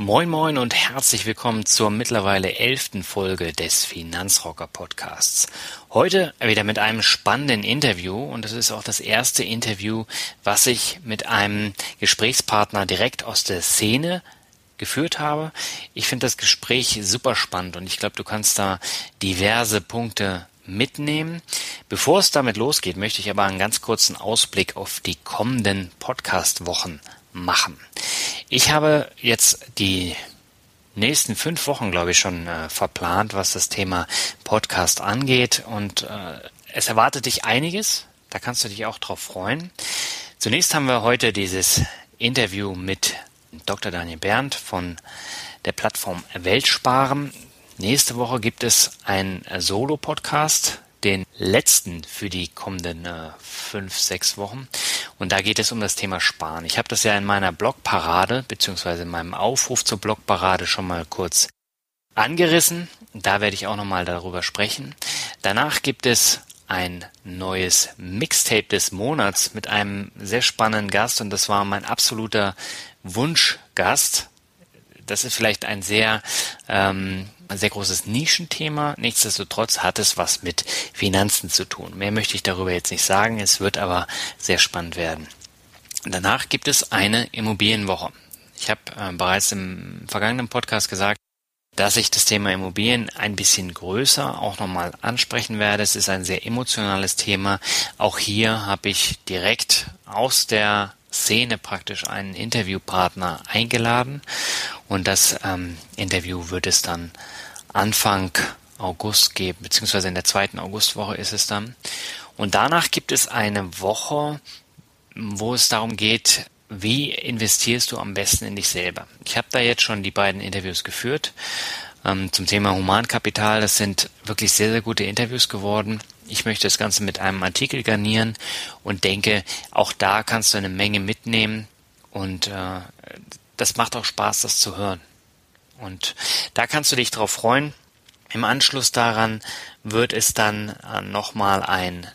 Moin moin und herzlich willkommen zur mittlerweile elften Folge des Finanzrocker Podcasts. Heute wieder mit einem spannenden Interview und das ist auch das erste Interview, was ich mit einem Gesprächspartner direkt aus der Szene geführt habe. Ich finde das Gespräch super spannend und ich glaube, du kannst da diverse Punkte mitnehmen. Bevor es damit losgeht, möchte ich aber einen ganz kurzen Ausblick auf die kommenden Podcast-Wochen machen. Ich habe jetzt die nächsten fünf Wochen, glaube ich, schon äh, verplant, was das Thema Podcast angeht. Und äh, es erwartet dich einiges. Da kannst du dich auch drauf freuen. Zunächst haben wir heute dieses Interview mit Dr. Daniel Berndt von der Plattform Weltsparen. Nächste Woche gibt es einen Solo-Podcast den letzten für die kommenden äh, fünf, sechs Wochen. Und da geht es um das Thema Sparen. Ich habe das ja in meiner Blogparade beziehungsweise in meinem Aufruf zur Blogparade schon mal kurz angerissen. Da werde ich auch nochmal darüber sprechen. Danach gibt es ein neues Mixtape des Monats mit einem sehr spannenden Gast und das war mein absoluter Wunschgast. Das ist vielleicht ein sehr ähm, ein sehr großes Nischenthema. Nichtsdestotrotz hat es was mit Finanzen zu tun. Mehr möchte ich darüber jetzt nicht sagen. Es wird aber sehr spannend werden. Danach gibt es eine Immobilienwoche. Ich habe äh, bereits im vergangenen Podcast gesagt, dass ich das Thema Immobilien ein bisschen größer auch nochmal ansprechen werde. Es ist ein sehr emotionales Thema. Auch hier habe ich direkt aus der Szene praktisch einen Interviewpartner eingeladen und das ähm, Interview wird es dann Anfang August geben, beziehungsweise in der zweiten Augustwoche ist es dann. Und danach gibt es eine Woche, wo es darum geht, wie investierst du am besten in dich selber? Ich habe da jetzt schon die beiden Interviews geführt ähm, zum Thema Humankapital. Das sind wirklich sehr, sehr gute Interviews geworden. Ich möchte das Ganze mit einem Artikel garnieren und denke, auch da kannst du eine Menge mitnehmen und äh, das macht auch Spaß, das zu hören. Und da kannst du dich drauf freuen. Im Anschluss daran wird es dann äh, nochmal ein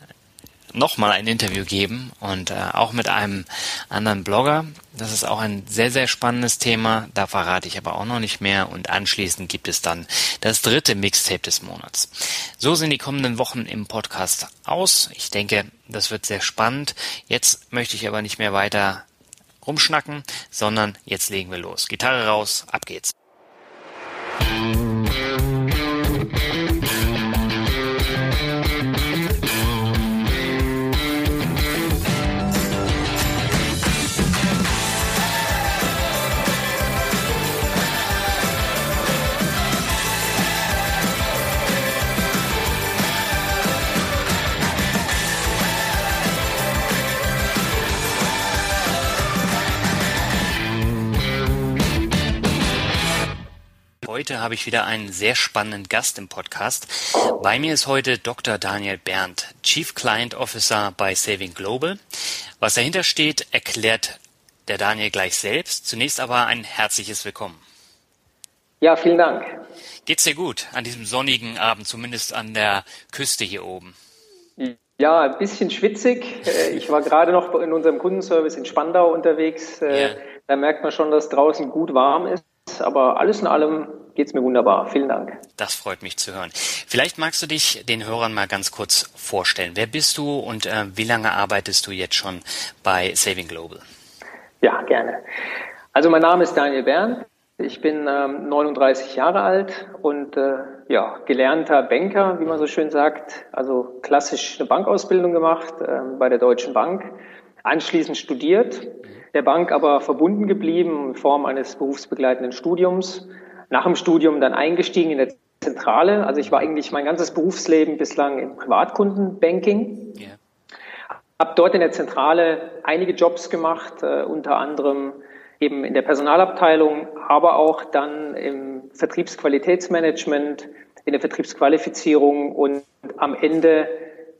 nochmal ein Interview geben und äh, auch mit einem anderen Blogger. Das ist auch ein sehr, sehr spannendes Thema. Da verrate ich aber auch noch nicht mehr. Und anschließend gibt es dann das dritte Mixtape des Monats. So sind die kommenden Wochen im Podcast aus. Ich denke, das wird sehr spannend. Jetzt möchte ich aber nicht mehr weiter rumschnacken, sondern jetzt legen wir los. Gitarre raus, ab geht's. Habe ich wieder einen sehr spannenden Gast im Podcast. Bei mir ist heute Dr. Daniel Berndt, Chief Client Officer bei Saving Global. Was dahinter steht, erklärt der Daniel gleich selbst. Zunächst aber ein herzliches Willkommen. Ja, vielen Dank. Geht's dir gut an diesem sonnigen Abend, zumindest an der Küste hier oben? Ja, ein bisschen schwitzig. Äh, ich war gerade noch in unserem Kundenservice in Spandau unterwegs. Äh, ja. Da merkt man schon, dass draußen gut warm ist. Aber alles in allem geht's mir wunderbar. Vielen Dank. Das freut mich zu hören. Vielleicht magst du dich den Hörern mal ganz kurz vorstellen. Wer bist du und äh, wie lange arbeitest du jetzt schon bei Saving Global? Ja, gerne. Also mein Name ist Daniel Bern. Ich bin ähm, 39 Jahre alt und äh, ja, gelernter Banker, wie man so schön sagt. Also klassisch eine Bankausbildung gemacht äh, bei der Deutschen Bank. Anschließend studiert, der Bank aber verbunden geblieben in Form eines berufsbegleitenden Studiums nach dem Studium dann eingestiegen in der Zentrale. Also ich war eigentlich mein ganzes Berufsleben bislang im Privatkundenbanking. Yeah. habe dort in der Zentrale einige Jobs gemacht, äh, unter anderem eben in der Personalabteilung, aber auch dann im Vertriebsqualitätsmanagement, in der Vertriebsqualifizierung und am Ende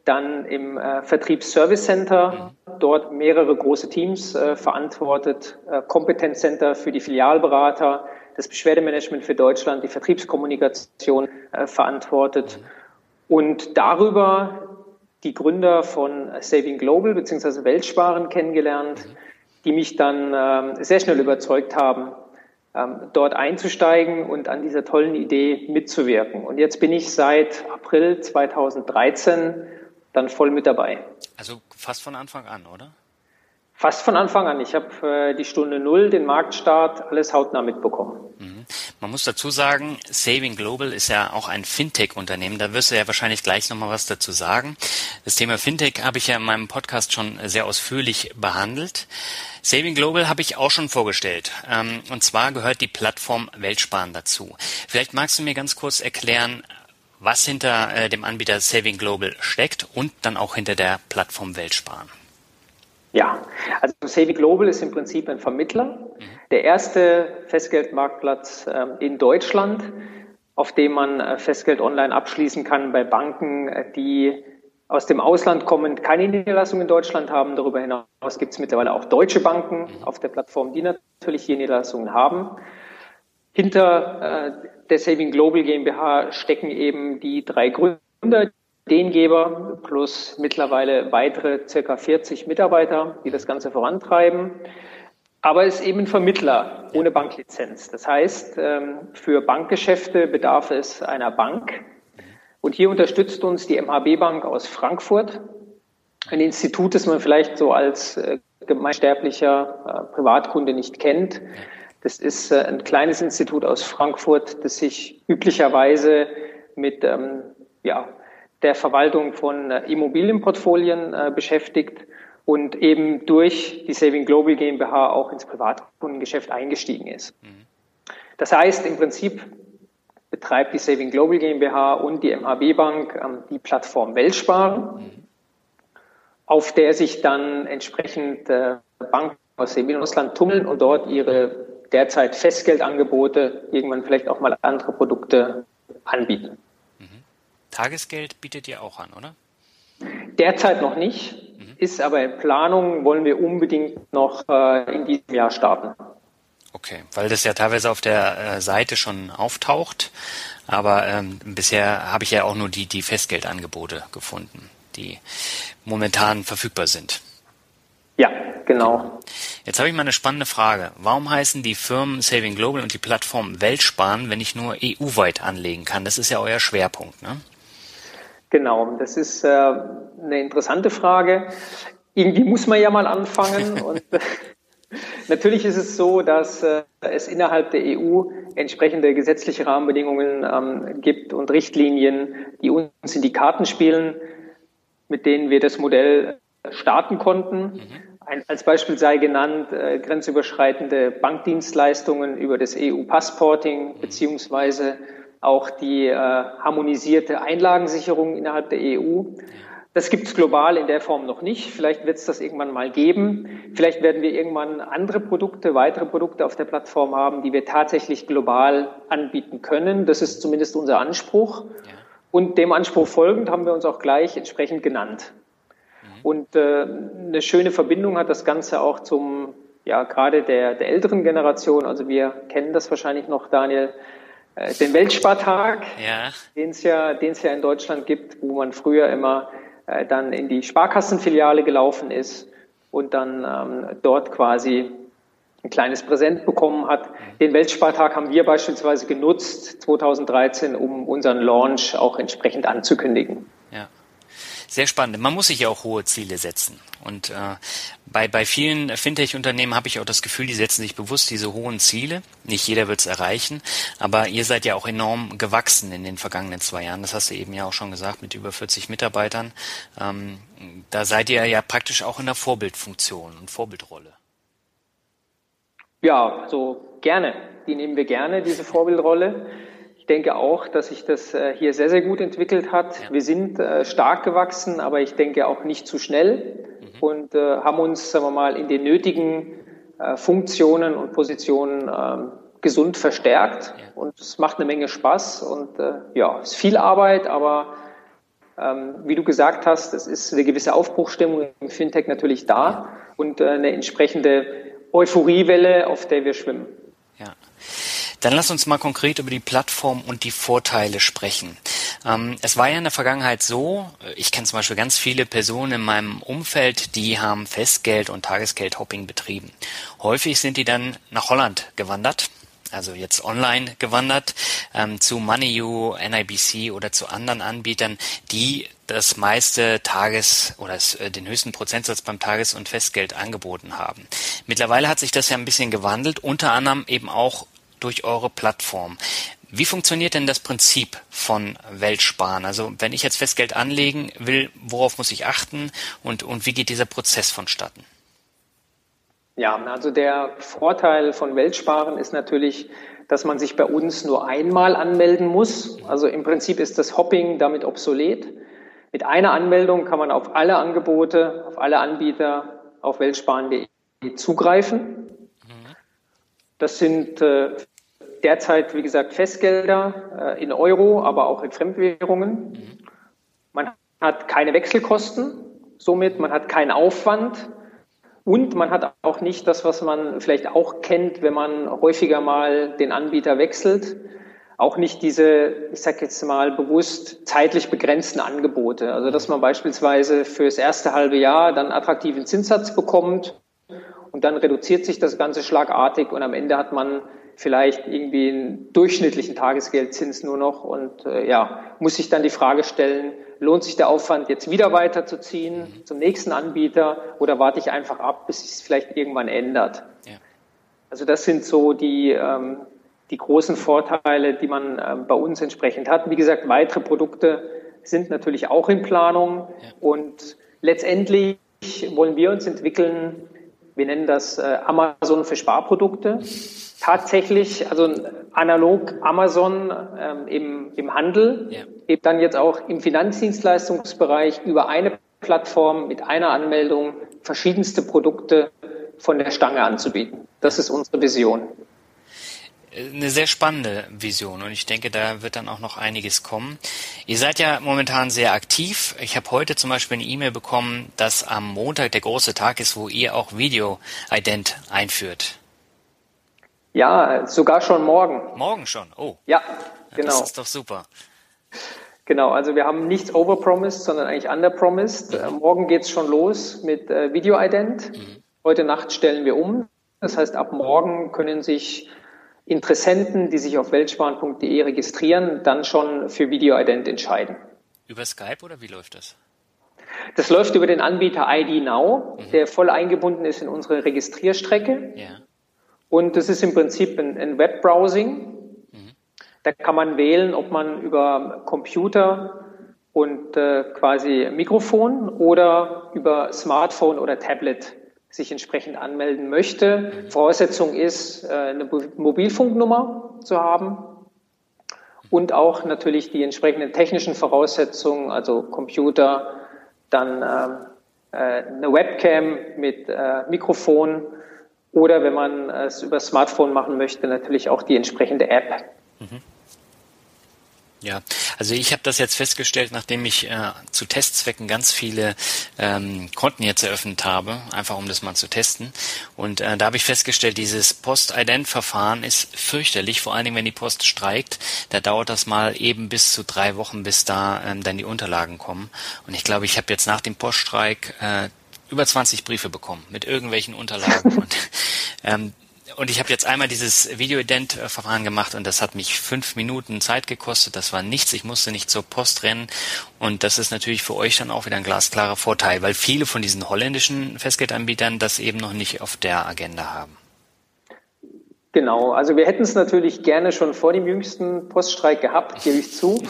dann im äh, Vertriebsservice Center, dort mehrere große Teams äh, verantwortet, äh, Kompetenzcenter für die Filialberater, das Beschwerdemanagement für Deutschland, die Vertriebskommunikation äh, verantwortet und darüber die Gründer von Saving Global bzw. Weltsparen kennengelernt, die mich dann ähm, sehr schnell überzeugt haben, ähm, dort einzusteigen und an dieser tollen Idee mitzuwirken. Und jetzt bin ich seit April 2013 dann voll mit dabei. Also fast von Anfang an, oder? Fast von Anfang an. Ich habe äh, die Stunde Null, den Marktstart, alles hautnah mitbekommen. Mhm. Man muss dazu sagen, Saving Global ist ja auch ein Fintech-Unternehmen. Da wirst du ja wahrscheinlich gleich nochmal was dazu sagen. Das Thema Fintech habe ich ja in meinem Podcast schon sehr ausführlich behandelt. Saving Global habe ich auch schon vorgestellt. Ähm, und zwar gehört die Plattform Weltsparen dazu. Vielleicht magst du mir ganz kurz erklären, was hinter äh, dem Anbieter Saving Global steckt und dann auch hinter der Plattform Weltsparen. Ja, also Saving Global ist im Prinzip ein Vermittler, mhm. der erste Festgeldmarktplatz äh, in Deutschland, auf dem man äh, Festgeld online abschließen kann bei Banken, äh, die aus dem Ausland kommen, keine Niederlassung in Deutschland haben. Darüber hinaus gibt es mittlerweile auch deutsche Banken mhm. auf der Plattform, die natürlich hier Niederlassungen haben. Hinter äh, der Saving Global GmbH stecken eben die drei Gründer, Ideengeber plus mittlerweile weitere circa 40 Mitarbeiter, die das Ganze vorantreiben. Aber es ist eben ein Vermittler ohne Banklizenz. Das heißt, ähm, für Bankgeschäfte bedarf es einer Bank. Und hier unterstützt uns die MHB Bank aus Frankfurt, ein Institut, das man vielleicht so als äh, gemeinsterblicher äh, Privatkunde nicht kennt. Das ist äh, ein kleines Institut aus Frankfurt, das sich üblicherweise mit ähm, ja, der Verwaltung von äh, Immobilienportfolien äh, beschäftigt und eben durch die Saving Global GmbH auch ins Privatkundengeschäft eingestiegen ist. Mhm. Das heißt, im Prinzip betreibt die Saving Global GmbH und die MHB Bank ähm, die Plattform Weltsparen, mhm. auf der sich dann entsprechend äh, Banken aus dem Ausland tummeln und dort ihre derzeit Festgeldangebote, irgendwann vielleicht auch mal andere Produkte anbieten. Tagesgeld bietet ihr auch an, oder? Derzeit noch nicht, mhm. ist aber in Planung, wollen wir unbedingt noch äh, in diesem Jahr starten. Okay, weil das ja teilweise auf der äh, Seite schon auftaucht, aber ähm, bisher habe ich ja auch nur die, die Festgeldangebote gefunden, die momentan verfügbar sind. Ja, genau. Jetzt habe ich mal eine spannende Frage. Warum heißen die Firmen Saving Global und die Plattform Weltsparen, wenn ich nur EU-weit anlegen kann? Das ist ja euer Schwerpunkt, ne? Genau, das ist äh, eine interessante Frage. Irgendwie muss man ja mal anfangen und Natürlich ist es so, dass äh, es innerhalb der EU entsprechende gesetzliche Rahmenbedingungen ähm, gibt und Richtlinien, die uns in die Karten spielen, mit denen wir das Modell starten konnten. Mhm. Ein, als Beispiel sei genannt äh, grenzüberschreitende Bankdienstleistungen über das EU-Passporting mhm. beziehungsweise auch die äh, harmonisierte Einlagensicherung innerhalb der EU. Das gibt es global in der Form noch nicht. Vielleicht wird es das irgendwann mal geben. Vielleicht werden wir irgendwann andere Produkte, weitere Produkte auf der Plattform haben, die wir tatsächlich global anbieten können. Das ist zumindest unser Anspruch. Ja. Und dem Anspruch folgend haben wir uns auch gleich entsprechend genannt. Und äh, eine schöne Verbindung hat das Ganze auch zum, ja, gerade der, der älteren Generation. Also wir kennen das wahrscheinlich noch, Daniel, den Weltspartag, ja. den es ja, den es ja in Deutschland gibt, wo man früher immer äh, dann in die Sparkassenfiliale gelaufen ist und dann ähm, dort quasi ein kleines Präsent bekommen hat. Den Weltspartag haben wir beispielsweise genutzt 2013, um unseren Launch auch entsprechend anzukündigen. Sehr spannend. Man muss sich ja auch hohe Ziele setzen. Und äh, bei, bei vielen Fintech-Unternehmen habe ich auch das Gefühl, die setzen sich bewusst diese hohen Ziele. Nicht jeder wird es erreichen, aber ihr seid ja auch enorm gewachsen in den vergangenen zwei Jahren. Das hast du eben ja auch schon gesagt, mit über 40 Mitarbeitern. Ähm, da seid ihr ja praktisch auch in der Vorbildfunktion und Vorbildrolle. Ja, so gerne. Die nehmen wir gerne, diese Vorbildrolle. Ich denke auch, dass sich das äh, hier sehr, sehr gut entwickelt hat. Ja. Wir sind äh, stark gewachsen, aber ich denke auch nicht zu schnell. Mhm. und äh, haben uns, sagen wir mal, in den nötigen Funktionen und Positionen ähm, gesund verstärkt. Ja. Und es macht eine Menge Spaß und ja, es ist viel Arbeit, aber ähm, wie du gesagt hast, es ist eine gewisse Aufbruchstimmung im Fintech natürlich da ja. und eine entsprechende Euphoriewelle, auf der wir schwimmen. Ja. Dann lass uns mal konkret über die Plattform und die Vorteile sprechen. Ähm, es war ja in der Vergangenheit so, ich kenne zum Beispiel ganz viele Personen in meinem Umfeld, die haben Festgeld- und Tagesgeld-Hopping betrieben. Häufig sind die dann nach Holland gewandert, also jetzt online gewandert, ähm, zu MoneyU, NIBC oder zu anderen Anbietern, die das meiste Tages- oder äh, den höchsten Prozentsatz beim Tages- und Festgeld angeboten haben. Mittlerweile hat sich das ja ein bisschen gewandelt, unter anderem eben auch durch eure Plattform. Wie funktioniert denn das Prinzip von Weltsparen? Also wenn ich jetzt Festgeld anlegen will, worauf muss ich achten und, und wie geht dieser Prozess vonstatten? Ja, also der Vorteil von Weltsparen ist natürlich, dass man sich bei uns nur einmal anmelden muss. Also im Prinzip ist das Hopping damit obsolet. Mit einer Anmeldung kann man auf alle Angebote, auf alle Anbieter auf weltsparen.de zugreifen. Das sind äh, derzeit, wie gesagt, Festgelder äh, in Euro, aber auch in Fremdwährungen. Man hat keine Wechselkosten, somit man hat keinen Aufwand und man hat auch nicht das, was man vielleicht auch kennt, wenn man häufiger mal den Anbieter wechselt, auch nicht diese, ich sage jetzt mal bewusst zeitlich begrenzten Angebote. Also dass man beispielsweise fürs erste halbe Jahr dann attraktiven Zinssatz bekommt und dann reduziert sich das Ganze schlagartig und am Ende hat man vielleicht irgendwie einen durchschnittlichen Tagesgeldzins nur noch und äh, ja, muss sich dann die Frage stellen, lohnt sich der Aufwand jetzt wieder weiterzuziehen zum nächsten Anbieter oder warte ich einfach ab, bis es vielleicht irgendwann ändert? Ja. Also das sind so die, ähm, die großen Vorteile, die man ähm, bei uns entsprechend hat. Wie gesagt, weitere Produkte sind natürlich auch in Planung ja. und letztendlich wollen wir uns entwickeln, wir nennen das äh, Amazon für Sparprodukte tatsächlich, also analog Amazon ähm, im, im Handel, ja. eben dann jetzt auch im Finanzdienstleistungsbereich über eine Plattform mit einer Anmeldung verschiedenste Produkte von der Stange anzubieten. Das ist unsere Vision. Eine sehr spannende Vision und ich denke, da wird dann auch noch einiges kommen. Ihr seid ja momentan sehr aktiv. Ich habe heute zum Beispiel eine E-Mail bekommen, dass am Montag der große Tag ist, wo ihr auch Video-Ident einführt. Ja, sogar schon morgen. Morgen schon, oh. Ja, genau. Das ist doch super. Genau, also wir haben nichts overpromised, sondern eigentlich underpromised. Mhm. Äh, morgen geht's schon los mit äh, Video-Ident. Mhm. Heute Nacht stellen wir um. Das heißt, ab morgen können sich Interessenten, die sich auf weltsparen.de registrieren, dann schon für Video-Ident entscheiden. Über Skype oder wie läuft das? Das läuft über den Anbieter ID Now, mhm. der voll eingebunden ist in unsere Registrierstrecke. Ja. Und das ist im Prinzip ein, ein Webbrowsing. Mhm. Da kann man wählen, ob man über Computer und äh, quasi Mikrofon oder über Smartphone oder Tablet sich entsprechend anmelden möchte. Voraussetzung ist, äh, eine Mobilfunknummer zu haben und auch natürlich die entsprechenden technischen Voraussetzungen, also Computer, dann ähm, äh, eine Webcam mit äh, Mikrofon oder wenn man es über Smartphone machen möchte, natürlich auch die entsprechende App. Mhm. Ja, also ich habe das jetzt festgestellt, nachdem ich äh, zu Testzwecken ganz viele ähm, Konten jetzt eröffnet habe, einfach um das mal zu testen. Und äh, da habe ich festgestellt, dieses Post-Ident-Verfahren ist fürchterlich, vor allen Dingen, wenn die Post streikt. Da dauert das mal eben bis zu drei Wochen, bis da ähm, dann die Unterlagen kommen. Und ich glaube, ich habe jetzt nach dem Poststreik äh, über 20 Briefe bekommen mit irgendwelchen Unterlagen. und, ähm, und ich habe jetzt einmal dieses Video-Ident-Verfahren gemacht und das hat mich fünf Minuten Zeit gekostet. Das war nichts. Ich musste nicht zur Post rennen. Und das ist natürlich für euch dann auch wieder ein glasklarer Vorteil, weil viele von diesen holländischen Festgeldanbietern das eben noch nicht auf der Agenda haben. Genau, also wir hätten es natürlich gerne schon vor dem jüngsten Poststreik gehabt, gebe ich zu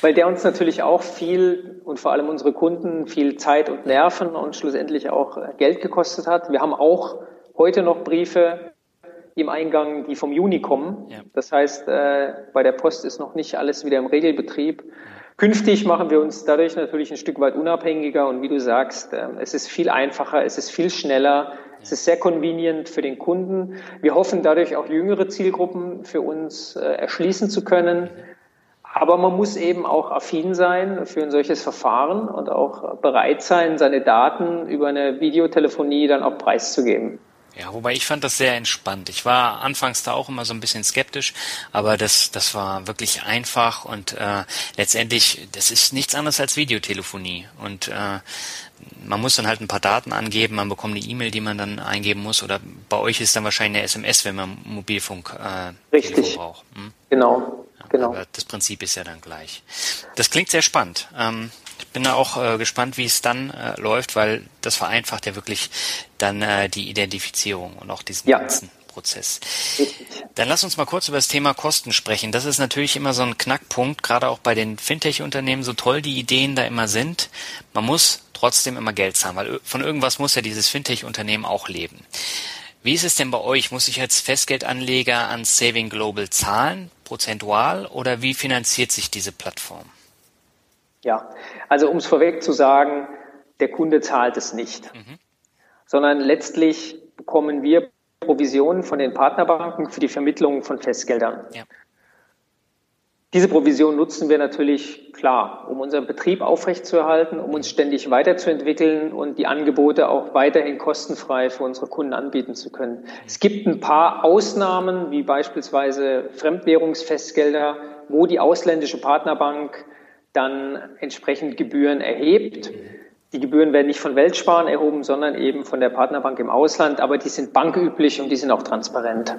weil der uns natürlich auch viel und vor allem unsere Kunden viel Zeit und Nerven und schlussendlich auch äh, Geld gekostet hat. Wir haben auch heute noch Briefe im Eingang, die vom Juni kommen. Ja. Das heißt, äh, bei der Post ist noch nicht alles wieder im Regelbetrieb. Künftig machen wir uns dadurch natürlich ein Stück weit unabhängiger und wie du sagst, ähm, es ist viel einfacher, es ist viel schneller, es ist sehr convenient für den Kunden. Wir hoffen dadurch auch jüngere Zielgruppen für uns äh, erschließen zu können. Aber man muss eben auch affin sein für ein solches Verfahren und auch bereit sein, seine Daten über eine Videotelefonie dann auch preiszugeben. Ja, wobei ich fand das sehr entspannt. Ich war anfangs da auch immer so ein bisschen skeptisch, aber das, das war wirklich einfach und äh, letztendlich, das ist nichts anderes als Videotelefonie. Und äh, man muss dann halt ein paar Daten angeben, man bekommt eine E-Mail, die man dann eingeben muss, oder bei euch ist dann wahrscheinlich eine SMS, wenn man Mobilfunk äh, Richtig. braucht. Hm? Genau. Ja, genau. Aber das Prinzip ist ja dann gleich. Das klingt sehr spannend. Ähm, ich bin da auch äh, gespannt, wie es dann äh, läuft, weil das vereinfacht ja wirklich dann äh, die Identifizierung und auch diesen ja. ganzen Prozess. Dann lass uns mal kurz über das Thema Kosten sprechen. Das ist natürlich immer so ein Knackpunkt, gerade auch bei den Fintech-Unternehmen, so toll die Ideen da immer sind. Man muss trotzdem immer Geld zahlen, weil von irgendwas muss ja dieses Fintech-Unternehmen auch leben. Wie ist es denn bei euch? Muss ich als Festgeldanleger an Saving Global zahlen, prozentual, oder wie finanziert sich diese Plattform? Ja, also um es vorweg zu sagen, der Kunde zahlt es nicht, mhm. sondern letztlich bekommen wir Provisionen von den Partnerbanken für die Vermittlung von Festgeldern. Ja. Diese Provision nutzen wir natürlich klar, um unseren Betrieb aufrechtzuerhalten, um uns ständig weiterzuentwickeln und die Angebote auch weiterhin kostenfrei für unsere Kunden anbieten zu können. Es gibt ein paar Ausnahmen, wie beispielsweise Fremdwährungsfestgelder, wo die ausländische Partnerbank dann entsprechend Gebühren erhebt. Die Gebühren werden nicht von Weltsparen erhoben, sondern eben von der Partnerbank im Ausland, aber die sind banküblich und die sind auch transparent.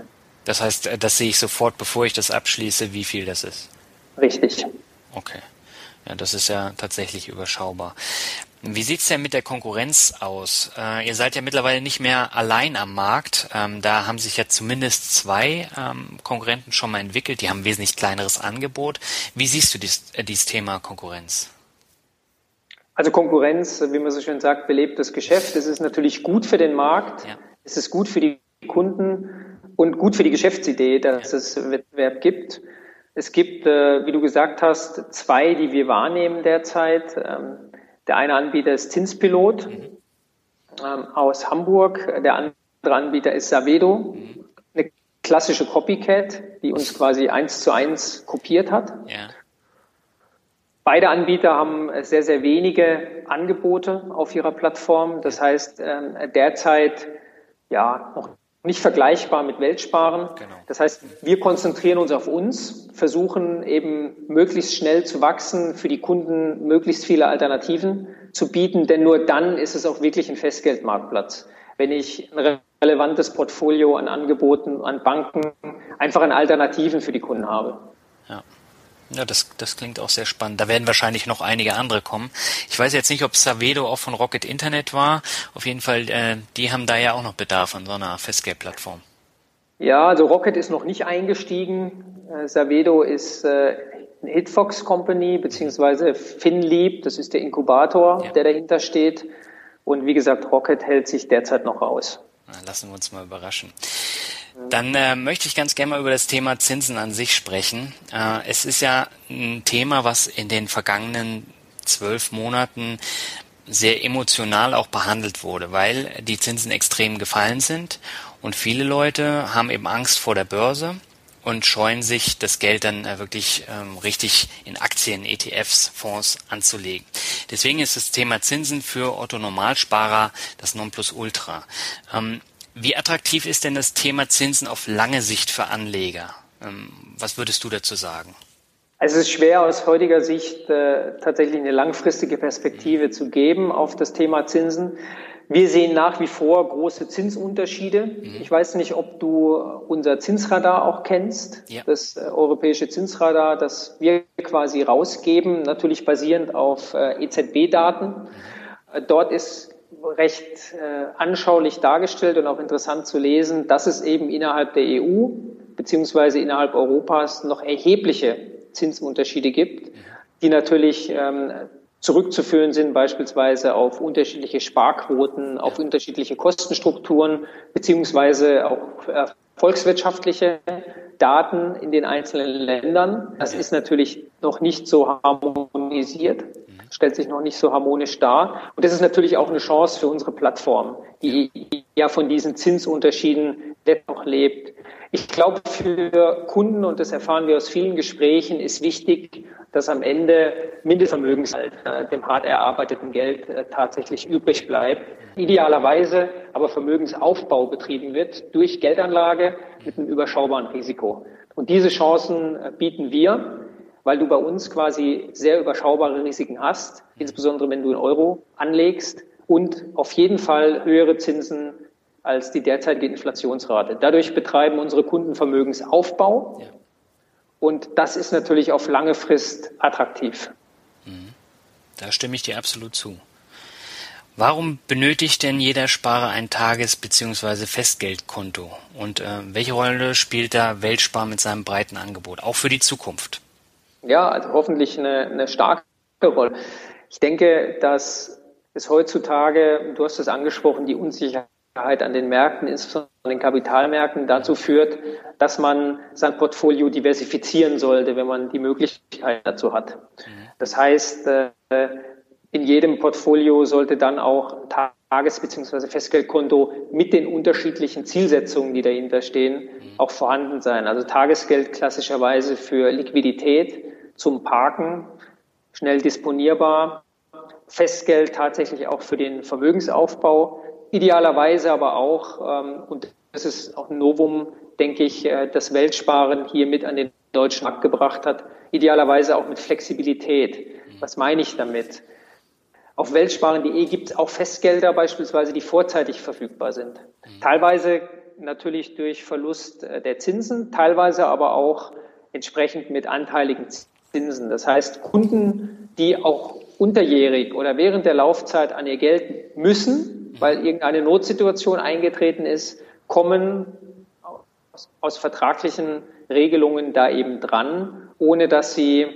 Das heißt, äh, das sehe ich sofort, bevor ich das abschließe, wie viel das ist. Richtig. Okay. Ja, das ist ja tatsächlich überschaubar. Wie sieht's denn mit der Konkurrenz aus? Äh, ihr seid ja mittlerweile nicht mehr allein am Markt. Ähm, da haben sich ja zumindest zwei ähm, Konkurrenten schon mal entwickelt. Die haben ein wesentlich kleineres Angebot. Wie siehst du dies, äh, dieses Thema Konkurrenz? Also Konkurrenz, wie man so schön sagt, belebt das Geschäft. Es ist natürlich gut für den Markt. Ja. Es ist gut für die Kunden und gut für die Geschäftsidee, dass ja. es Wettbewerb gibt. Es gibt, äh, wie du gesagt hast, zwei, die wir wahrnehmen derzeit. Der eine Anbieter ist Zinspilot mhm. ähm, aus Hamburg. Der andere Anbieter ist Savedo, mhm. eine klassische Copycat, die uns quasi eins zu eins kopiert hat. Ja. Beide Anbieter haben sehr, sehr wenige Angebote auf ihrer Plattform. Das heißt, ähm, derzeit ja noch nicht vergleichbar mit Weltsparen. Genau. Das heißt, wir konzentrieren uns auf uns, versuchen eben möglichst schnell zu wachsen, für die Kunden möglichst viele Alternativen zu bieten, denn nur dann ist es auch wirklich ein Festgeldmarktplatz. Wenn ich ein relevantes Portfolio an Angeboten, an Banken, einfach an Alternativen für die Kunden habe. Ja. Ja, das, das klingt auch sehr spannend. Da werden wahrscheinlich noch einige andere kommen. Ich weiß jetzt nicht, ob Savedo auch von Rocket Internet war. Auf jeden Fall, äh, die haben da ja auch noch Bedarf an so einer Festgeldplattform. Ja, also Rocket ist noch nicht eingestiegen. Äh, Savedo ist äh, eine Hitfox Company, beziehungsweise FinLeap, das ist der Inkubator, ja. der dahinter steht. Und wie gesagt, Rocket hält sich derzeit noch raus. Na, lassen wir uns mal überraschen. Dann äh, möchte ich ganz gerne mal über das Thema Zinsen an sich sprechen. Äh, es ist ja ein Thema, was in den vergangenen zwölf Monaten sehr emotional auch behandelt wurde, weil die Zinsen extrem gefallen sind und viele Leute haben eben Angst vor der Börse und scheuen sich, das Geld dann äh, wirklich ähm, richtig in Aktien, ETFs, Fonds anzulegen. Deswegen ist das Thema Zinsen für Otto Normalsparer das Nonplusultra. Ähm, wie attraktiv ist denn das Thema Zinsen auf lange Sicht für Anleger? Ähm, was würdest du dazu sagen? Also es ist schwer aus heutiger Sicht äh, tatsächlich eine langfristige Perspektive zu geben auf das Thema Zinsen. Wir sehen nach wie vor große Zinsunterschiede. Mhm. Ich weiß nicht, ob du unser Zinsradar auch kennst, ja. das äh, europäische Zinsradar, das wir quasi rausgeben, natürlich basierend auf äh, EZB-Daten. Mhm. Dort ist recht äh, anschaulich dargestellt und auch interessant zu lesen, dass es eben innerhalb der EU beziehungsweise innerhalb Europas noch erhebliche Zinsunterschiede gibt, die natürlich ähm, zurückzuführen sind beispielsweise auf unterschiedliche Sparquoten, auf unterschiedliche Kostenstrukturen beziehungsweise auch äh, volkswirtschaftliche Daten in den einzelnen Ländern. Das ist natürlich noch nicht so harmonisiert, stellt sich noch nicht so harmonisch dar. Und das ist natürlich auch eine Chance für unsere Plattform, die ja von diesen Zinsunterschieden dennoch lebt. Ich glaube, für Kunden, und das erfahren wir aus vielen Gesprächen, ist wichtig, dass am Ende Mindestvermögenshalt, äh, dem hart erarbeiteten Geld, äh, tatsächlich übrig bleibt. Idealerweise aber Vermögensaufbau betrieben wird durch Geldanlage mit einem überschaubaren Risiko. Und diese Chancen äh, bieten wir, weil du bei uns quasi sehr überschaubare Risiken hast, insbesondere wenn du in Euro anlegst und auf jeden Fall höhere Zinsen als die derzeitige Inflationsrate. Dadurch betreiben unsere Kunden Vermögensaufbau. Ja. Und das ist natürlich auf lange Frist attraktiv. Mhm. Da stimme ich dir absolut zu. Warum benötigt denn jeder Sparer ein Tages- bzw. Festgeldkonto? Und äh, welche Rolle spielt da Weltspar mit seinem breiten Angebot, auch für die Zukunft? Ja, also hoffentlich eine, eine starke Rolle. Ich denke, dass es heutzutage, du hast es angesprochen, die Unsicherheit an den Märkten, insbesondere an den Kapitalmärkten, dazu führt, dass man sein Portfolio diversifizieren sollte, wenn man die Möglichkeit dazu hat. Das heißt, äh, in jedem Portfolio sollte dann auch Tages- bzw. Festgeldkonto mit den unterschiedlichen Zielsetzungen, die dahinter stehen, auch vorhanden sein. Also Tagesgeld klassischerweise für Liquidität zum Parken, schnell disponierbar, Festgeld tatsächlich auch für den Vermögensaufbau, idealerweise aber auch, ähm, und das ist auch ein Novum, denke ich, äh, das Weltsparen hier mit an den deutschen Markt gebracht hat, idealerweise auch mit Flexibilität. Was meine ich damit? Auf weltsparen.de gibt es auch Festgelder beispielsweise, die vorzeitig verfügbar sind. Teilweise natürlich durch Verlust äh, der Zinsen, teilweise aber auch entsprechend mit anteiligen Zinsen. Das heißt, Kunden, die auch unterjährig oder während der Laufzeit an ihr Geld müssen, weil irgendeine Notsituation eingetreten ist, kommen aus, aus vertraglichen Regelungen da eben dran, ohne dass sie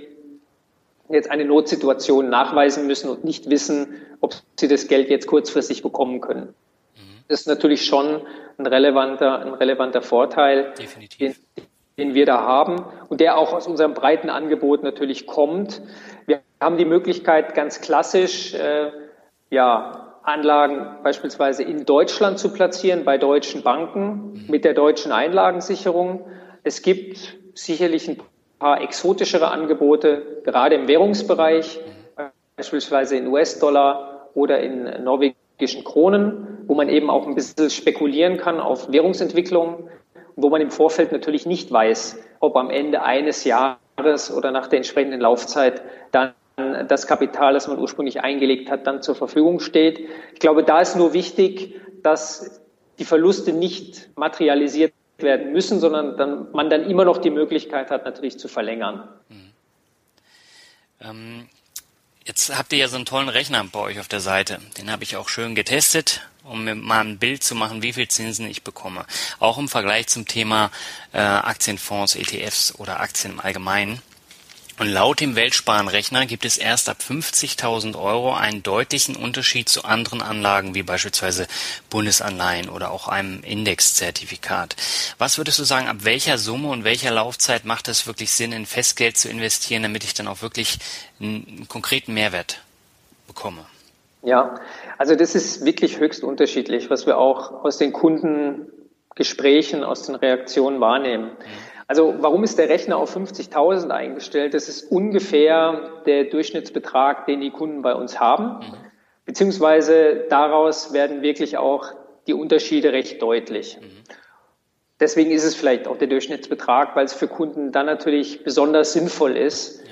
jetzt eine Notsituation nachweisen müssen und nicht wissen, ob sie das Geld jetzt kurzfristig bekommen können. Das ist natürlich schon ein relevanter, ein relevanter Vorteil, den, den, wir da haben und der auch aus unserem breiten Angebot natürlich kommt. Wir haben die Möglichkeit, ganz klassisch äh, ja, Anlagen beispielsweise in Deutschland zu platzieren, bei deutschen Banken mit der deutschen Einlagensicherung. Es gibt sicherlich ein paar exotischere Angebote, gerade im Währungsbereich, beispielsweise in US-Dollar oder in norwegischen Kronen, wo man eben auch ein bisschen spekulieren kann auf Währungsentwicklungen, wo man im Vorfeld natürlich nicht weiß, ob am Ende eines Jahres oder nach der entsprechenden Laufzeit dann das Kapital, das man ursprünglich eingelegt hat, dann zur Verfügung steht. Ich glaube, da ist nur wichtig, dass die Verluste nicht materialisiert werden müssen, sondern dann, man dann immer noch die Möglichkeit hat, natürlich zu verlängern. Mhm. Ähm, jetzt habt ihr ja so einen tollen Rechner bei euch auf der Seite. Den habe ich auch schön getestet, um mir mal ein Bild zu machen, wie viel Zinsen ich bekomme. Auch im Vergleich zum Thema äh, Aktienfonds, ETFs oder Aktien im Allgemeinen. Und laut dem Weltsparenrechner gibt es erst ab 50.000 Euro einen deutlichen Unterschied zu anderen Anlagen wie beispielsweise Bundesanleihen oder auch einem Indexzertifikat. Was würdest du sagen, ab welcher Summe und welcher Laufzeit macht es wirklich Sinn, in Festgeld zu investieren, damit ich dann auch wirklich einen konkreten Mehrwert bekomme? Ja, also das ist wirklich höchst unterschiedlich, was wir auch aus den Kundengesprächen, aus den Reaktionen wahrnehmen. Mhm. Also warum ist der Rechner auf 50.000 eingestellt? Das ist ungefähr der Durchschnittsbetrag, den die Kunden bei uns haben. Mhm. Beziehungsweise daraus werden wirklich auch die Unterschiede recht deutlich. Mhm. Deswegen ist es vielleicht auch der Durchschnittsbetrag, weil es für Kunden dann natürlich besonders sinnvoll ist,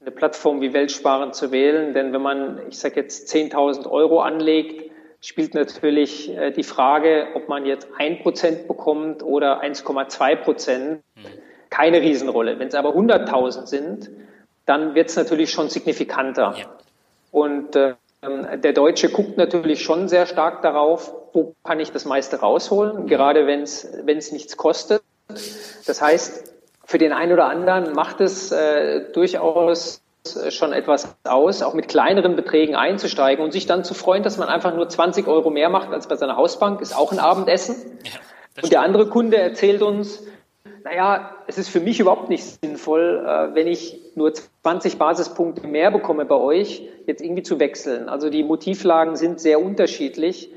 eine Plattform wie Weltsparen zu wählen. Denn wenn man, ich sage jetzt, 10.000 Euro anlegt, spielt natürlich äh, die Frage, ob man jetzt ein Prozent bekommt oder 1,2 Prozent. Mhm keine Riesenrolle. Wenn es aber 100.000 sind, dann wird es natürlich schon signifikanter. Ja. Und äh, der Deutsche guckt natürlich schon sehr stark darauf, wo kann ich das meiste rausholen, mhm. gerade wenn es nichts kostet. Das heißt, für den einen oder anderen macht es äh, durchaus schon etwas aus, auch mit kleineren Beträgen einzusteigen und sich dann zu freuen, dass man einfach nur 20 Euro mehr macht als bei seiner Hausbank, ist auch ein Abendessen. Ja, und der andere Kunde erzählt uns, naja, es ist für mich überhaupt nicht sinnvoll, äh, wenn ich nur 20 Basispunkte mehr bekomme bei euch, jetzt irgendwie zu wechseln. Also die Motivlagen sind sehr unterschiedlich.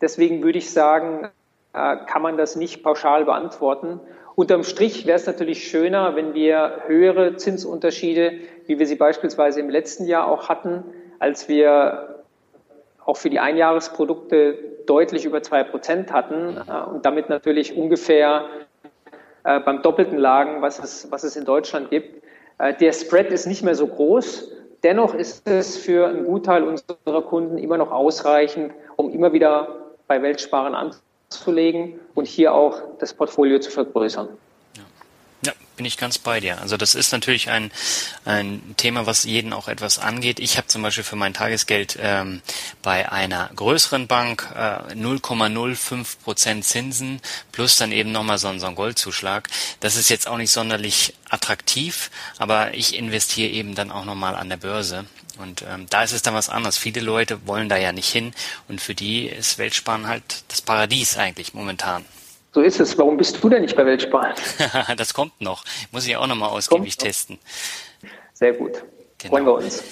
Deswegen würde ich sagen, äh, kann man das nicht pauschal beantworten. Unterm Strich wäre es natürlich schöner, wenn wir höhere Zinsunterschiede, wie wir sie beispielsweise im letzten Jahr auch hatten, als wir auch für die Einjahresprodukte deutlich über zwei Prozent hatten äh, und damit natürlich ungefähr äh, beim doppelten Lagen, was es, was es in Deutschland gibt. Äh, der Spread ist nicht mehr so groß. Dennoch ist es für einen Gutteil unserer Kunden immer noch ausreichend, um immer wieder bei Weltsparen anzulegen und hier auch das Portfolio zu vergrößern bin ich ganz bei dir. Also das ist natürlich ein, ein Thema, was jeden auch etwas angeht. Ich habe zum Beispiel für mein Tagesgeld ähm, bei einer größeren Bank äh, 0,05 Prozent Zinsen plus dann eben nochmal so, so ein Goldzuschlag. Das ist jetzt auch nicht sonderlich attraktiv, aber ich investiere eben dann auch nochmal an der Börse. Und ähm, da ist es dann was anderes. Viele Leute wollen da ja nicht hin und für die ist Weltsparen halt das Paradies eigentlich momentan. So ist es. Warum bist du denn nicht bei Weltsparen? das kommt noch. Muss ich auch nochmal ausgiebig testen. Sehr gut. Genau. Freuen wir uns.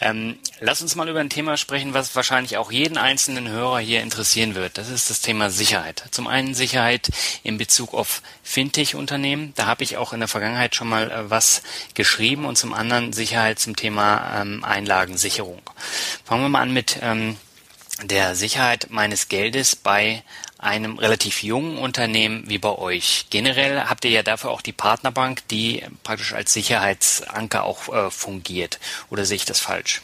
Ähm, lass uns mal über ein Thema sprechen, was wahrscheinlich auch jeden einzelnen Hörer hier interessieren wird. Das ist das Thema Sicherheit. Zum einen Sicherheit in Bezug auf Fintech-Unternehmen. Da habe ich auch in der Vergangenheit schon mal äh, was geschrieben und zum anderen Sicherheit zum Thema ähm, Einlagensicherung. Fangen wir mal an mit ähm, der Sicherheit meines Geldes bei einem relativ jungen Unternehmen wie bei euch. Generell habt ihr ja dafür auch die Partnerbank, die praktisch als Sicherheitsanker auch äh, fungiert. Oder sehe ich das falsch?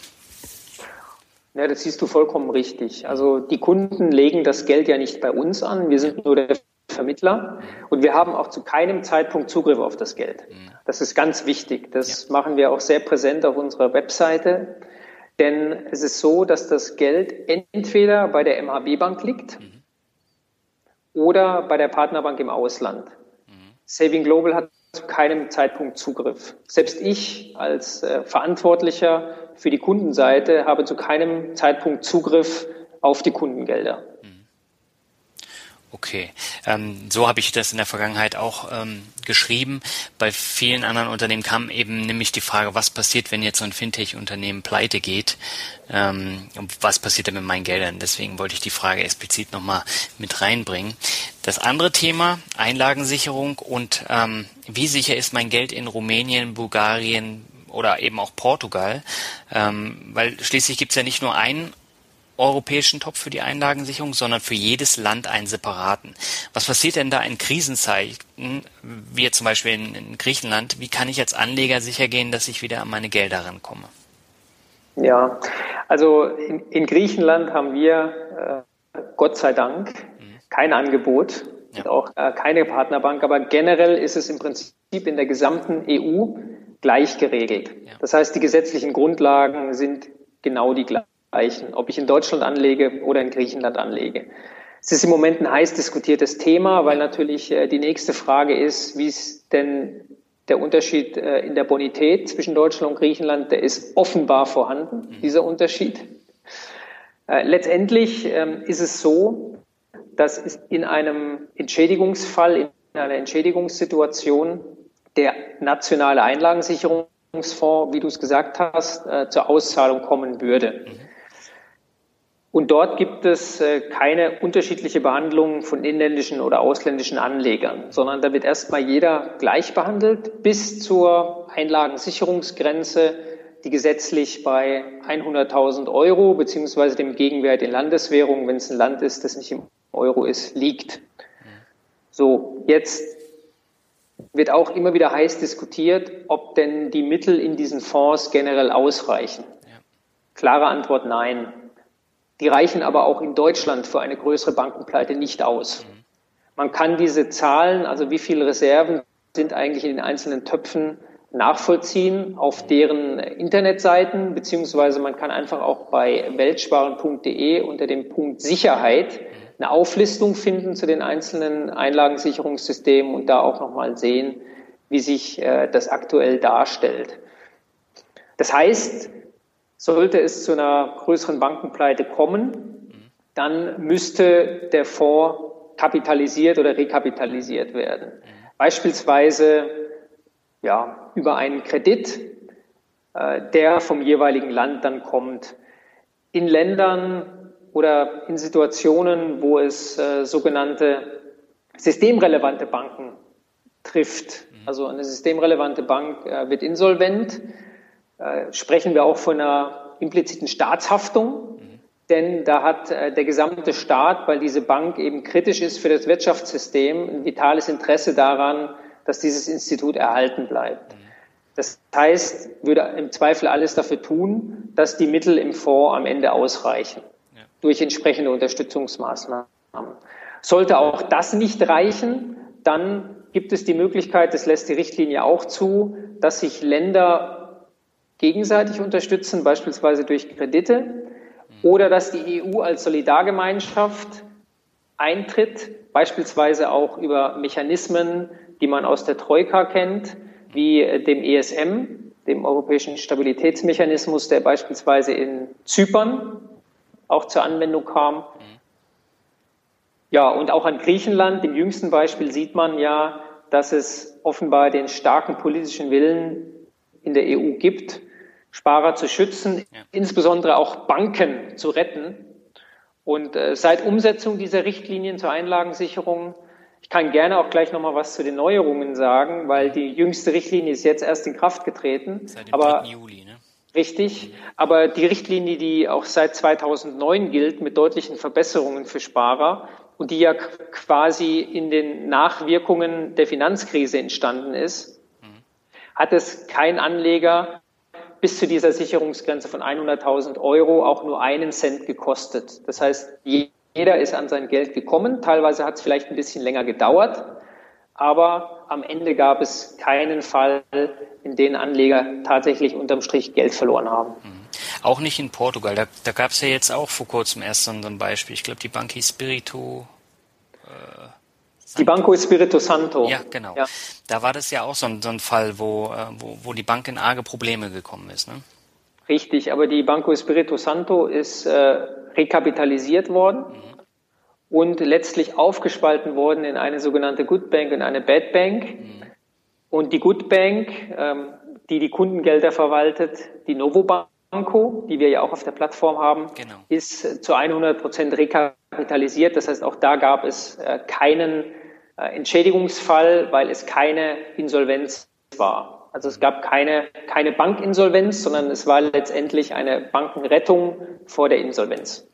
Ja, das siehst du vollkommen richtig. Also die Kunden legen das Geld ja nicht bei uns an. Wir sind nur der Vermittler und wir haben auch zu keinem Zeitpunkt Zugriff auf das Geld. Mhm. Das ist ganz wichtig. Das ja. machen wir auch sehr präsent auf unserer Webseite. Denn es ist so, dass das Geld entweder bei der MHB Bank liegt mhm. oder bei der Partnerbank im Ausland. Mhm. Saving Global hat zu keinem Zeitpunkt Zugriff. Selbst ich als äh, Verantwortlicher für die Kundenseite habe zu keinem Zeitpunkt Zugriff auf die Kundengelder. Okay, ähm, so habe ich das in der Vergangenheit auch ähm, geschrieben. Bei vielen anderen Unternehmen kam eben nämlich die Frage, was passiert, wenn jetzt so ein Fintech-Unternehmen pleite geht? Ähm, was passiert denn mit meinen Geldern? Deswegen wollte ich die Frage explizit nochmal mit reinbringen. Das andere Thema, Einlagensicherung und ähm, wie sicher ist mein Geld in Rumänien, Bulgarien oder eben auch Portugal? Ähm, weil schließlich gibt es ja nicht nur einen europäischen Topf für die Einlagensicherung, sondern für jedes Land einen separaten. Was passiert denn da in Krisenzeiten, wie zum Beispiel in, in Griechenland? Wie kann ich als Anleger sicher gehen, dass ich wieder an meine Gelder rankomme? Ja, also in, in Griechenland haben wir äh, Gott sei Dank mhm. kein Angebot ja. und auch äh, keine Partnerbank, aber generell ist es im Prinzip in der gesamten EU gleich geregelt. Ja. Das heißt, die gesetzlichen Grundlagen sind genau die gleichen erreichen, ob ich in Deutschland anlege oder in Griechenland anlege. Es ist im Moment ein heiß diskutiertes Thema, weil natürlich äh, die nächste Frage ist, wie ist denn der Unterschied äh, in der Bonität zwischen Deutschland und Griechenland, der ist offenbar vorhanden, mhm. dieser Unterschied. Äh, letztendlich ähm, ist es so, dass in einem Entschädigungsfall, in einer Entschädigungssituation der nationale Einlagensicherungsfonds, wie du es gesagt hast, zur Auszahlung kommen würde. Mhm. Und dort gibt es äh, keine unterschiedliche Behandlung von inländischen oder ausländischen Anlegern, sondern da wird erstmal jeder gleich behandelt bis zur Einlagensicherungsgrenze, die gesetzlich bei 100.000 Euro beziehungsweise dem Gegenwert in Landeswährung, wenn es ein Land ist, das nicht im Euro ist, liegt. So, jetzt wird auch immer wieder heiß diskutiert, ob denn die Mittel in diesen Fonds generell ausreichen. Klare Antwort nein. Die reichen aber auch in Deutschland für eine größere Bankenpleite nicht aus. Man kann diese Zahlen, also wie viele Reserven sind eigentlich in den einzelnen Töpfen, nachvollziehen auf deren Internetseiten, beziehungsweise man kann einfach auch bei weltsparen.de unter dem Punkt Sicherheit eine Auflistung finden zu den einzelnen Einlagensicherungssystemen und da auch nochmal sehen, wie sich äh, das aktuell darstellt. Das heißt, sollte es zu einer größeren Bankenpleite kommen, dann müsste der Fonds kapitalisiert oder rekapitalisiert werden. Beispielsweise ja, über einen Kredit, äh, der vom jeweiligen Land dann kommt. In Ländern oder in Situationen, wo es äh, sogenannte systemrelevante Banken trifft. Mhm. Also eine systemrelevante Bank äh, wird insolvent, äh, sprechen wir auch von einer impliziten Staatshaftung. Mhm. Denn da hat äh, der gesamte Staat, weil diese Bank eben kritisch ist für das Wirtschaftssystem, ein vitales Interesse daran, dass dieses Institut erhalten bleibt. Mhm. Das heißt, würde im Zweifel alles dafür tun, dass die Mittel im Fonds am Ende ausreichen ja. durch entsprechende Unterstützungsmaßnahmen. Sollte auch das nicht reichen, dann gibt es die Möglichkeit, das lässt die Richtlinie auch zu, dass sich Länder gegenseitig unterstützen, beispielsweise durch Kredite, oder dass die EU als Solidargemeinschaft eintritt, beispielsweise auch über Mechanismen, die man aus der Troika kennt, wie dem ESM, dem Europäischen Stabilitätsmechanismus, der beispielsweise in Zypern auch zur Anwendung kam. Ja, und auch an Griechenland, dem jüngsten Beispiel, sieht man ja, dass es offenbar den starken politischen Willen in der EU gibt, Sparer zu schützen, ja. insbesondere auch Banken zu retten. Und äh, seit Umsetzung dieser Richtlinien zur Einlagensicherung ich kann gerne auch gleich nochmal was zu den Neuerungen sagen, weil die jüngste Richtlinie ist jetzt erst in Kraft getreten. Seit dem aber, Juli, ne? Richtig. Aber die Richtlinie, die auch seit 2009 gilt, mit deutlichen Verbesserungen für Sparer und die ja quasi in den Nachwirkungen der Finanzkrise entstanden ist, mhm. Hat es kein Anleger bis zu dieser Sicherungsgrenze von 100.000 Euro auch nur einen Cent gekostet. Das heißt, jeder ist an sein Geld gekommen. Teilweise hat es vielleicht ein bisschen länger gedauert, aber am Ende gab es keinen Fall, in dem Anleger tatsächlich unterm Strich Geld verloren haben. Auch nicht in Portugal. Da, da gab es ja jetzt auch vor kurzem erst so ein Beispiel. Ich glaube, die Bank hieß Spirito. Äh, die Banco Espirito Santo. Ja, genau. Ja. Da war das ja auch so ein, so ein Fall, wo, äh, wo, wo die Bank in arge Probleme gekommen ist. Ne? Richtig, aber die Banco Espirito Santo ist äh, rekapitalisiert worden mhm. und letztlich aufgespalten worden in eine sogenannte Good Bank und eine Bad Bank. Mhm. Und die Good Bank, ähm, die die Kundengelder verwaltet, die Novo Banco, die wir ja auch auf der Plattform haben, genau. ist zu 100 Prozent rekapitalisiert. Das heißt, auch da gab es äh, keinen äh, Entschädigungsfall, weil es keine Insolvenz war. Also es gab keine, keine Bankinsolvenz, sondern es war letztendlich eine Bankenrettung vor der Insolvenz.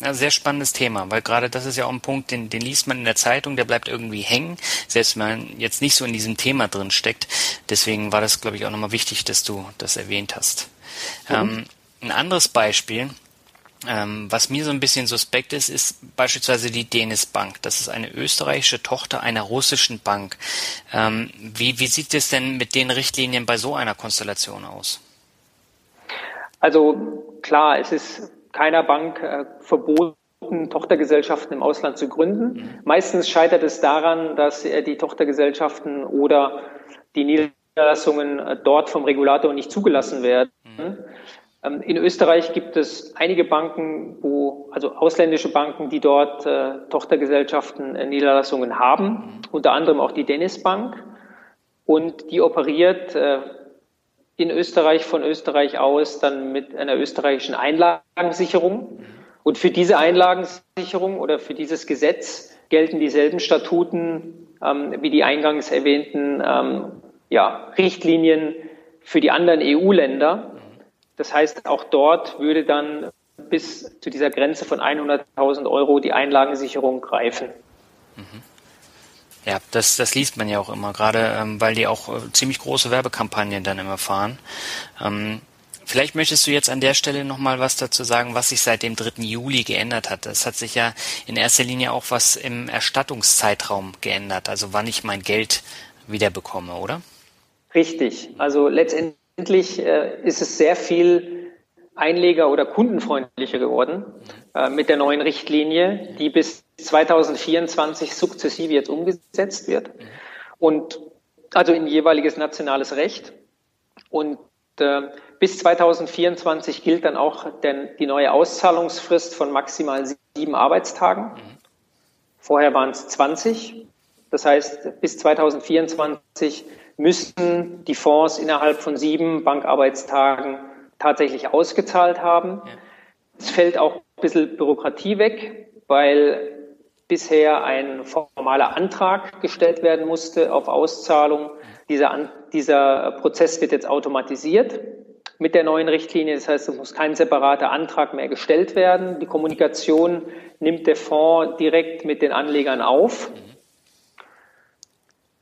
Ja. sehr spannendes Thema, weil gerade das ist ja auch ein Punkt, den, den liest man in der Zeitung, der bleibt irgendwie hängen, selbst wenn man jetzt nicht so in diesem Thema drin steckt. Deswegen war das, glaube ich, auch nochmal wichtig, dass du das erwähnt hast. Mhm. Ähm, ein anderes Beispiel, ähm, was mir so ein bisschen suspekt ist, ist beispielsweise die Denis Bank. Das ist eine österreichische Tochter einer russischen Bank. Ähm, wie, wie sieht es denn mit den Richtlinien bei so einer Konstellation aus? Also klar, es ist keiner Bank äh, verboten, Tochtergesellschaften im Ausland zu gründen. Mhm. Meistens scheitert es daran, dass äh, die Tochtergesellschaften oder die Niederlassungen äh, dort vom Regulator nicht zugelassen werden. Mhm. Ähm, in Österreich gibt es einige Banken, wo, also ausländische Banken, die dort äh, Tochtergesellschaften, äh, Niederlassungen haben, unter anderem auch die Dennis Bank. Und die operiert äh, in Österreich von Österreich aus dann mit einer österreichischen Einlagensicherung. Und für diese Einlagensicherung oder für dieses Gesetz gelten dieselben Statuten ähm, wie die eingangs erwähnten ähm, ja, Richtlinien für die anderen EU-Länder. Das heißt, auch dort würde dann bis zu dieser Grenze von 100.000 Euro die Einlagensicherung greifen. Mhm. Ja, das, das liest man ja auch immer, gerade ähm, weil die auch äh, ziemlich große Werbekampagnen dann immer fahren. Ähm, vielleicht möchtest du jetzt an der Stelle nochmal was dazu sagen, was sich seit dem 3. Juli geändert hat. Es hat sich ja in erster Linie auch was im Erstattungszeitraum geändert, also wann ich mein Geld wiederbekomme, oder? Richtig. Also letztendlich Letztendlich äh, ist es sehr viel einleger- oder kundenfreundlicher geworden äh, mit der neuen Richtlinie, die bis 2024 sukzessive jetzt umgesetzt wird und also in jeweiliges nationales Recht. Und äh, bis 2024 gilt dann auch der, die neue Auszahlungsfrist von maximal sieben Arbeitstagen. Vorher waren es 20. Das heißt, bis 2024 müssten die Fonds innerhalb von sieben Bankarbeitstagen tatsächlich ausgezahlt haben. Es fällt auch ein bisschen Bürokratie weg, weil bisher ein formaler Antrag gestellt werden musste auf Auszahlung. Dieser, dieser Prozess wird jetzt automatisiert mit der neuen Richtlinie. Das heißt, es muss kein separater Antrag mehr gestellt werden. Die Kommunikation nimmt der Fonds direkt mit den Anlegern auf.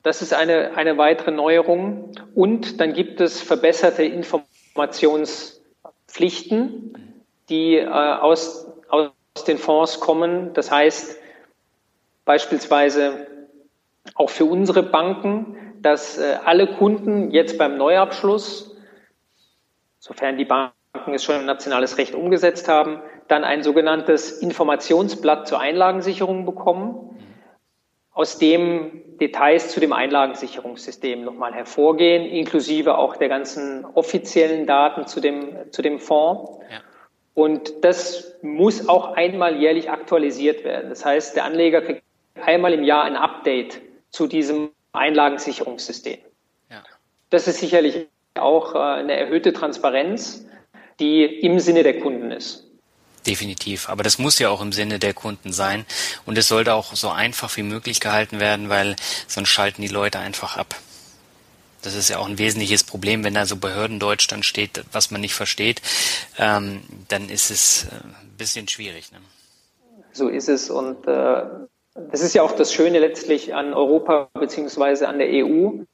Das ist eine, eine weitere Neuerung. Und dann gibt es verbesserte Informationspflichten, die äh, aus, aus den Fonds kommen. Das heißt beispielsweise auch für unsere Banken, dass äh, alle Kunden jetzt beim Neuabschluss sofern die Banken es schon im nationales Recht umgesetzt haben, dann ein sogenanntes Informationsblatt zur Einlagensicherung bekommen, aus dem Details zu dem Einlagensicherungssystem nochmal hervorgehen, inklusive auch der ganzen offiziellen Daten zu dem, zu dem Fonds. Ja. Und das muss auch einmal jährlich aktualisiert werden. Das heißt, der Anleger kriegt einmal im Jahr ein Update zu diesem Einlagensicherungssystem. Ja. Das ist sicherlich auch äh, eine erhöhte Transparenz, die im Sinne der Kunden ist. Definitiv. Aber das muss ja auch im Sinne der Kunden sein. Und es sollte auch so einfach wie möglich gehalten werden, weil sonst schalten die Leute einfach ab. Das ist ja auch ein wesentliches Problem, wenn da so Behördendeutsch dann steht, was man nicht versteht, ähm, dann ist es äh, ein bisschen schwierig. Ne? So ist es. Und äh, das ist ja auch das Schöne letztlich an Europa beziehungsweise an der EU,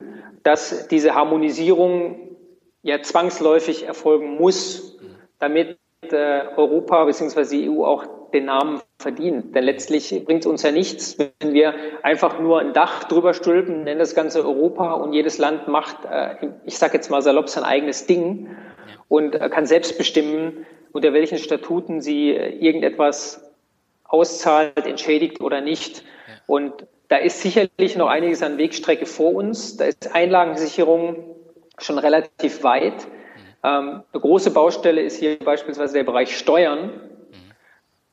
dass diese Harmonisierung ja zwangsläufig erfolgen muss, damit äh, Europa bzw. die EU auch den Namen verdient. Denn letztlich bringt es uns ja nichts, wenn wir einfach nur ein Dach drüber stülpen, nennen das ganze Europa und jedes Land macht, äh, ich sage jetzt mal salopp, sein eigenes Ding und äh, kann selbst bestimmen, unter welchen Statuten sie äh, irgendetwas auszahlt, entschädigt oder nicht. Und da ist sicherlich noch einiges an Wegstrecke vor uns. Da ist Einlagensicherung schon relativ weit. Ähm, eine große Baustelle ist hier beispielsweise der Bereich Steuern,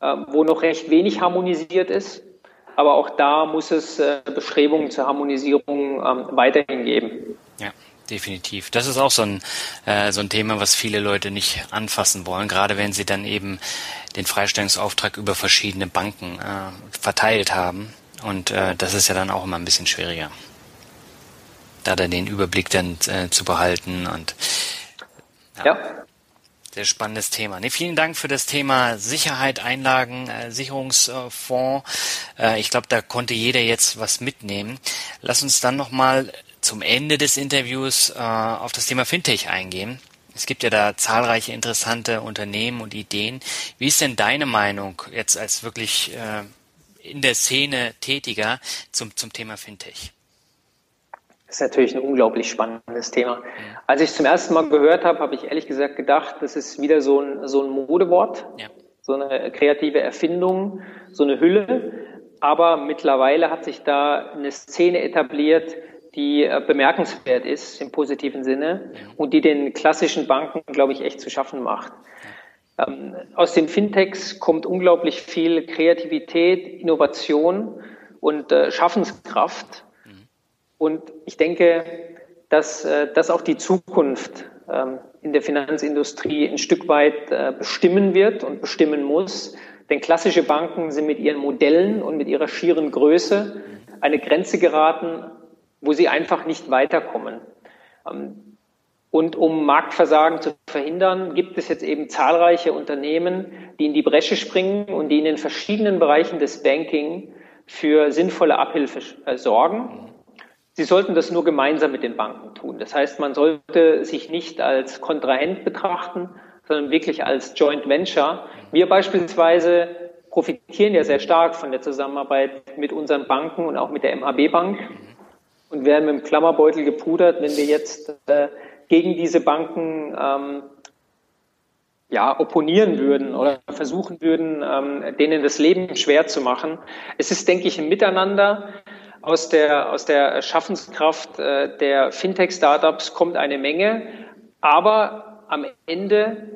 ähm, wo noch recht wenig harmonisiert ist. Aber auch da muss es äh, Bestrebungen zur Harmonisierung ähm, weiterhin geben. Ja definitiv. Das ist auch so ein, äh, so ein Thema, was viele Leute nicht anfassen wollen, gerade wenn sie dann eben den Freistellungsauftrag über verschiedene Banken äh, verteilt haben. Und äh, das ist ja dann auch immer ein bisschen schwieriger da dann den Überblick dann äh, zu behalten und ja. Sehr spannendes Thema. Nee, vielen Dank für das Thema Sicherheit, Einlagen, äh, Sicherungsfonds. Äh, ich glaube, da konnte jeder jetzt was mitnehmen. Lass uns dann nochmal zum Ende des Interviews äh, auf das Thema Fintech eingehen. Es gibt ja da zahlreiche interessante Unternehmen und Ideen. Wie ist denn deine Meinung jetzt als wirklich äh, in der Szene Tätiger zum, zum Thema Fintech? Das ist natürlich ein unglaublich spannendes Thema. Als ich zum ersten Mal gehört habe, habe ich ehrlich gesagt gedacht, das ist wieder so ein, so ein Modewort, ja. so eine kreative Erfindung, so eine Hülle. Aber mittlerweile hat sich da eine Szene etabliert, die äh, bemerkenswert ist im positiven Sinne und die den klassischen Banken, glaube ich, echt zu schaffen macht. Ähm, aus den Fintechs kommt unglaublich viel Kreativität, Innovation und äh, Schaffenskraft und ich denke, dass äh, das auch die Zukunft ähm, in der Finanzindustrie ein Stück weit äh, bestimmen wird und bestimmen muss. Denn klassische Banken sind mit ihren Modellen und mit ihrer schieren Größe eine Grenze geraten, wo sie einfach nicht weiterkommen. Ähm, und um Marktversagen zu verhindern, gibt es jetzt eben zahlreiche Unternehmen, die in die Bresche springen und die in den verschiedenen Bereichen des Banking für sinnvolle Abhilfe äh, sorgen. Sie sollten das nur gemeinsam mit den Banken tun. Das heißt, man sollte sich nicht als Kontrahent betrachten, sondern wirklich als Joint Venture. Wir beispielsweise profitieren ja sehr stark von der Zusammenarbeit mit unseren Banken und auch mit der MHB Bank und werden mit dem Klammerbeutel gepudert, wenn wir jetzt äh, gegen diese Banken ähm, ja, opponieren würden oder versuchen würden, ähm, denen das Leben schwer zu machen. Es ist, denke ich, ein Miteinander aus der, aus der Schaffenskraft äh, der Fintech-Startups kommt eine Menge, aber am Ende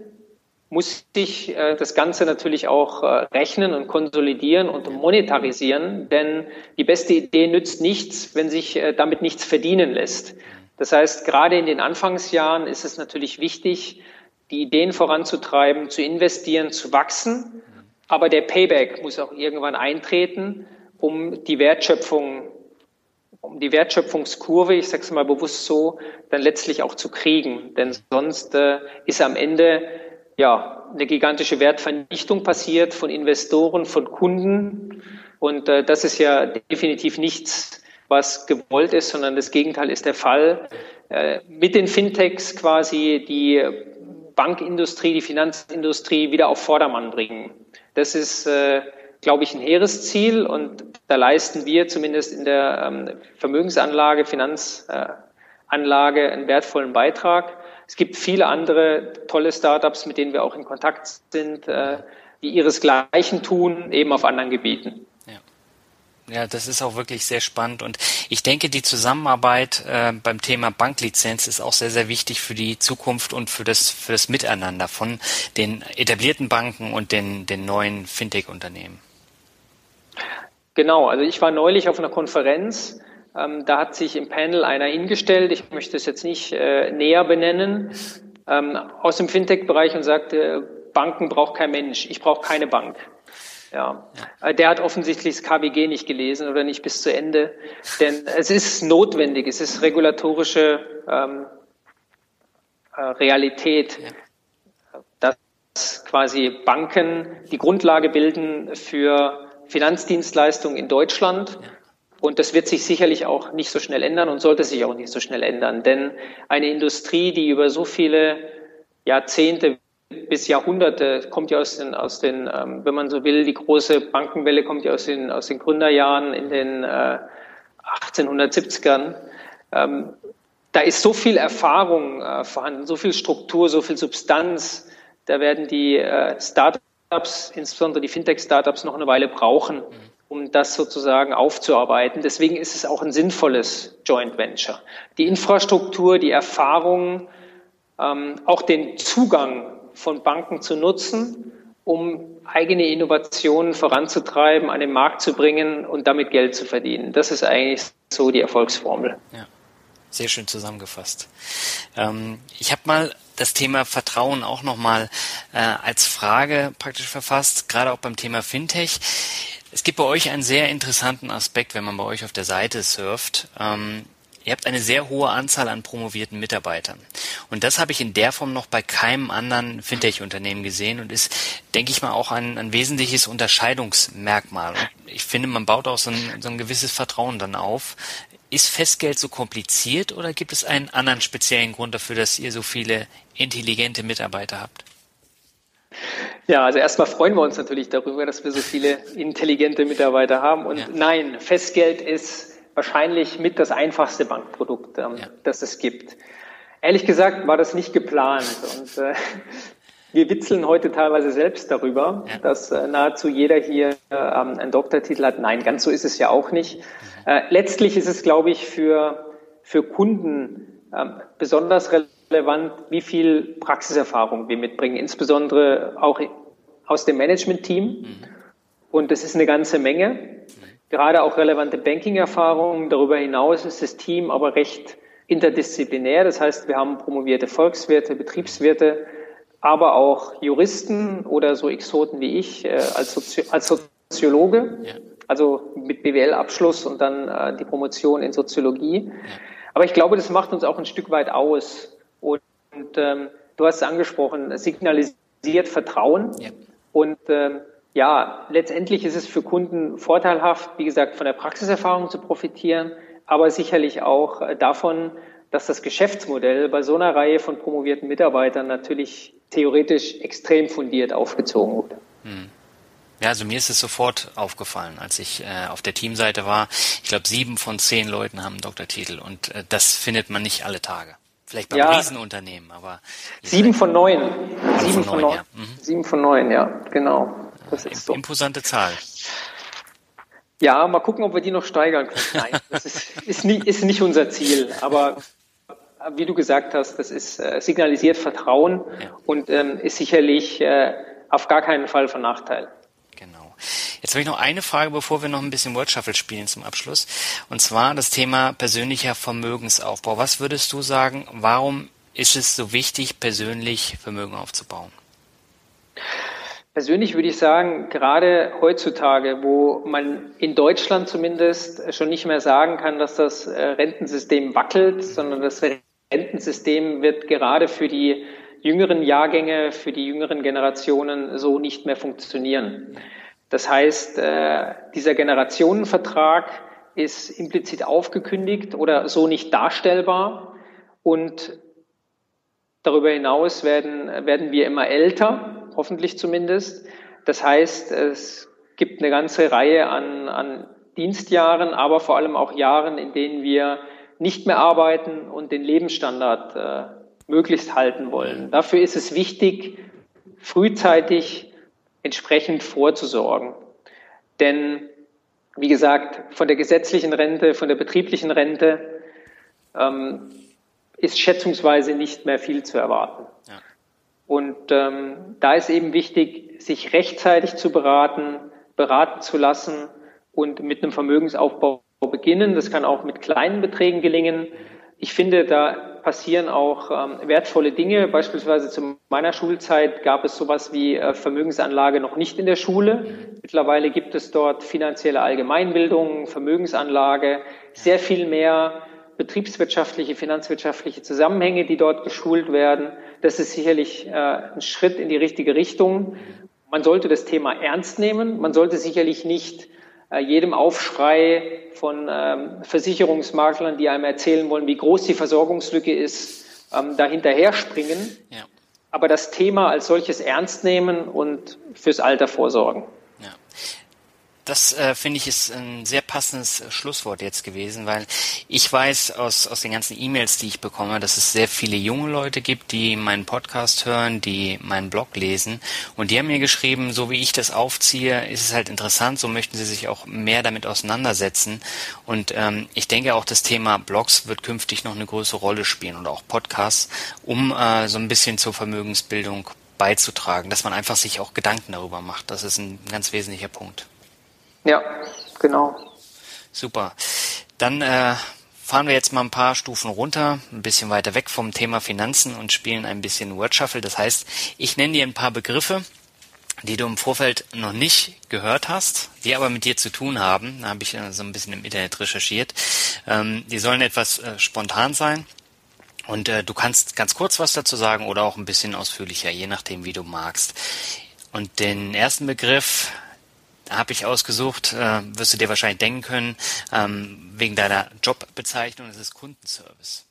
muss sich äh, das Ganze natürlich auch äh, rechnen und konsolidieren und monetarisieren, denn die beste Idee nützt nichts, wenn sich äh, damit nichts verdienen lässt. Das heißt, gerade in den Anfangsjahren ist es natürlich wichtig, die Ideen voranzutreiben, zu investieren, zu wachsen. Aber der Payback muss auch irgendwann eintreten, um die Wertschöpfung, um die Wertschöpfungskurve, ich sage es mal bewusst so, dann letztlich auch zu kriegen. Denn sonst äh, ist am Ende ja, eine gigantische Wertvernichtung passiert von Investoren, von Kunden. Und äh, das ist ja definitiv nichts, was gewollt ist, sondern das Gegenteil ist der Fall. Äh, mit den Fintechs quasi die Bankindustrie, die Finanzindustrie wieder auf Vordermann bringen. Das ist, äh, glaube ich, ein hehres Ziel und da leisten wir zumindest in der ähm, Vermögensanlage, Finanzanlage einen wertvollen Beitrag. Es gibt viele andere tolle Startups, mit denen wir auch in Kontakt sind, äh, die ihresgleichen tun, eben auf anderen Gebieten. Ja. ja, das ist auch wirklich sehr spannend und ich denke, die Zusammenarbeit äh, beim Thema Banklizenz ist auch sehr, sehr wichtig für die Zukunft und für das, für das Miteinander von den etablierten Banken und den, den neuen Fintech-Unternehmen. Genau, also ich war neulich auf einer Konferenz, ähm, da hat sich im Panel einer hingestellt, ich möchte es jetzt nicht äh, näher benennen, ähm, aus dem Fintech-Bereich und sagte, Banken braucht kein Mensch, ich brauche keine Bank. Ja. Äh, der hat offensichtlich das KWG nicht gelesen oder nicht bis zu Ende, denn es ist notwendig, es ist regulatorische ähm, äh, Realität, dass quasi Banken die Grundlage bilden für Finanzdienstleistungen in Deutschland. Und das wird sich sicherlich auch nicht so schnell ändern und sollte sich auch nicht so schnell ändern. Denn eine Industrie, die über so viele Jahrzehnte bis Jahrhunderte kommt ja aus den, aus den ähm, wenn man so will, die große Bankenwelle kommt ja aus den, aus den Gründerjahren in den äh, 1870ern. Ähm, da ist so viel Erfahrung äh, vorhanden, so viel Struktur, so viel Substanz. Da werden die äh, Startups, insbesondere die Fintech-Startups, noch eine Weile brauchen. Um das sozusagen aufzuarbeiten. Deswegen ist es auch ein sinnvolles Joint Venture. Die Infrastruktur, die Erfahrung, ähm, auch den Zugang von Banken zu nutzen, um eigene Innovationen voranzutreiben, an den Markt zu bringen und damit Geld zu verdienen. Das ist eigentlich so die Erfolgsformel. Ja. Sehr schön zusammengefasst. Ähm, ich habe mal das Thema Vertrauen auch nochmal äh, als Frage praktisch verfasst, gerade auch beim Thema Fintech. Es gibt bei euch einen sehr interessanten Aspekt, wenn man bei euch auf der Seite surft. Ähm, ihr habt eine sehr hohe Anzahl an promovierten Mitarbeitern. Und das habe ich in der Form noch bei keinem anderen Fintech-Unternehmen gesehen und ist, denke ich mal, auch ein, ein wesentliches Unterscheidungsmerkmal. Und ich finde, man baut auch so ein, so ein gewisses Vertrauen dann auf. Ist Festgeld so kompliziert oder gibt es einen anderen speziellen Grund dafür, dass ihr so viele intelligente Mitarbeiter habt? Ja, also erstmal freuen wir uns natürlich darüber, dass wir so viele intelligente Mitarbeiter haben. Und ja. nein, Festgeld ist wahrscheinlich mit das einfachste Bankprodukt, ähm, ja. das es gibt. Ehrlich gesagt war das nicht geplant. Und äh, wir witzeln heute teilweise selbst darüber, ja. dass äh, nahezu jeder hier äh, einen Doktortitel hat. Nein, ganz so ist es ja auch nicht. Mhm. Äh, letztlich ist es, glaube ich, für, für Kunden ähm, besonders relevant wie viel Praxiserfahrung wir mitbringen, insbesondere auch aus dem Management-Team. Mhm. Und das ist eine ganze Menge. Gerade auch relevante Banking-Erfahrungen. Darüber hinaus ist das Team aber recht interdisziplinär. Das heißt, wir haben promovierte Volkswirte, Betriebswirte, aber auch Juristen oder so Exoten wie ich äh, als, Sozi als Soziologe, ja. also mit BWL-Abschluss und dann äh, die Promotion in Soziologie. Ja. Aber ich glaube, das macht uns auch ein Stück weit aus. Und ähm, du hast es angesprochen, es signalisiert Vertrauen. Ja. Und ähm, ja, letztendlich ist es für Kunden vorteilhaft, wie gesagt, von der Praxiserfahrung zu profitieren, aber sicherlich auch äh, davon, dass das Geschäftsmodell bei so einer Reihe von promovierten Mitarbeitern natürlich theoretisch extrem fundiert aufgezogen wurde. Hm. Ja, also mir ist es sofort aufgefallen, als ich äh, auf der Teamseite war. Ich glaube, sieben von zehn Leuten haben einen Doktortitel und äh, das findet man nicht alle Tage. Vielleicht beim ja. Riesenunternehmen, aber. Sieben von neun. Sieben von neun. Ja. Mhm. Sieben von neun, ja, genau. Das ist so. Imposante Zahl. Ja, mal gucken, ob wir die noch steigern können. Nein, das ist, ist, nie, ist nicht unser Ziel. Aber wie du gesagt hast, das ist äh, signalisiert Vertrauen ja. und ähm, ist sicherlich äh, auf gar keinen Fall von Nachteil. Genau. Jetzt habe ich noch eine Frage, bevor wir noch ein bisschen Word Shuffle spielen zum Abschluss. Und zwar das Thema persönlicher Vermögensaufbau. Was würdest du sagen, warum ist es so wichtig, persönlich Vermögen aufzubauen? Persönlich würde ich sagen, gerade heutzutage, wo man in Deutschland zumindest schon nicht mehr sagen kann, dass das äh, Rentensystem wackelt, sondern das Rentensystem wird gerade für die jüngeren Jahrgänge, für die jüngeren Generationen so nicht mehr funktionieren. Das heißt, äh, dieser Generationenvertrag ist implizit aufgekündigt oder so nicht darstellbar und darüber hinaus werden, werden wir immer älter hoffentlich zumindest. Das heißt, es gibt eine ganze Reihe an, an Dienstjahren, aber vor allem auch Jahren, in denen wir nicht mehr arbeiten und den Lebensstandard äh, möglichst halten wollen. Dafür ist es wichtig, frühzeitig entsprechend vorzusorgen. Denn, wie gesagt, von der gesetzlichen Rente, von der betrieblichen Rente ähm, ist schätzungsweise nicht mehr viel zu erwarten. Ja. Und ähm, da ist eben wichtig, sich rechtzeitig zu beraten, beraten zu lassen und mit einem Vermögensaufbau beginnen. Das kann auch mit kleinen Beträgen gelingen. Ich finde, da passieren auch ähm, wertvolle Dinge. Beispielsweise zu meiner Schulzeit gab es sowas wie äh, Vermögensanlage noch nicht in der Schule. Mittlerweile gibt es dort finanzielle Allgemeinbildung, Vermögensanlage, sehr viel mehr betriebswirtschaftliche, finanzwirtschaftliche Zusammenhänge, die dort geschult werden. Das ist sicherlich äh, ein Schritt in die richtige Richtung. Man sollte das Thema ernst nehmen. Man sollte sicherlich nicht jedem Aufschrei von ähm, Versicherungsmaklern, die einem erzählen wollen, wie groß die Versorgungslücke ist, ähm, da hinterher springen. Ja. Aber das Thema als solches ernst nehmen und fürs Alter vorsorgen. Das äh, finde ich ist ein sehr passendes äh, Schlusswort jetzt gewesen, weil ich weiß aus, aus den ganzen E-Mails, die ich bekomme, dass es sehr viele junge Leute gibt, die meinen Podcast hören, die meinen Blog lesen und die haben mir geschrieben, so wie ich das aufziehe, ist es halt interessant, so möchten sie sich auch mehr damit auseinandersetzen und ähm, ich denke auch das Thema Blogs wird künftig noch eine größere Rolle spielen und auch Podcasts, um äh, so ein bisschen zur Vermögensbildung beizutragen, dass man einfach sich auch Gedanken darüber macht. Das ist ein ganz wesentlicher Punkt. Ja, genau. Super. Dann äh, fahren wir jetzt mal ein paar Stufen runter, ein bisschen weiter weg vom Thema Finanzen und spielen ein bisschen Word Shuffle. Das heißt, ich nenne dir ein paar Begriffe, die du im Vorfeld noch nicht gehört hast, die aber mit dir zu tun haben. Da habe ich äh, so ein bisschen im Internet recherchiert. Ähm, die sollen etwas äh, spontan sein. Und äh, du kannst ganz kurz was dazu sagen oder auch ein bisschen ausführlicher, je nachdem, wie du magst. Und den ersten Begriff, habe ich ausgesucht, äh, wirst du dir wahrscheinlich denken können, ähm, wegen deiner Jobbezeichnung, das ist Kundenservice.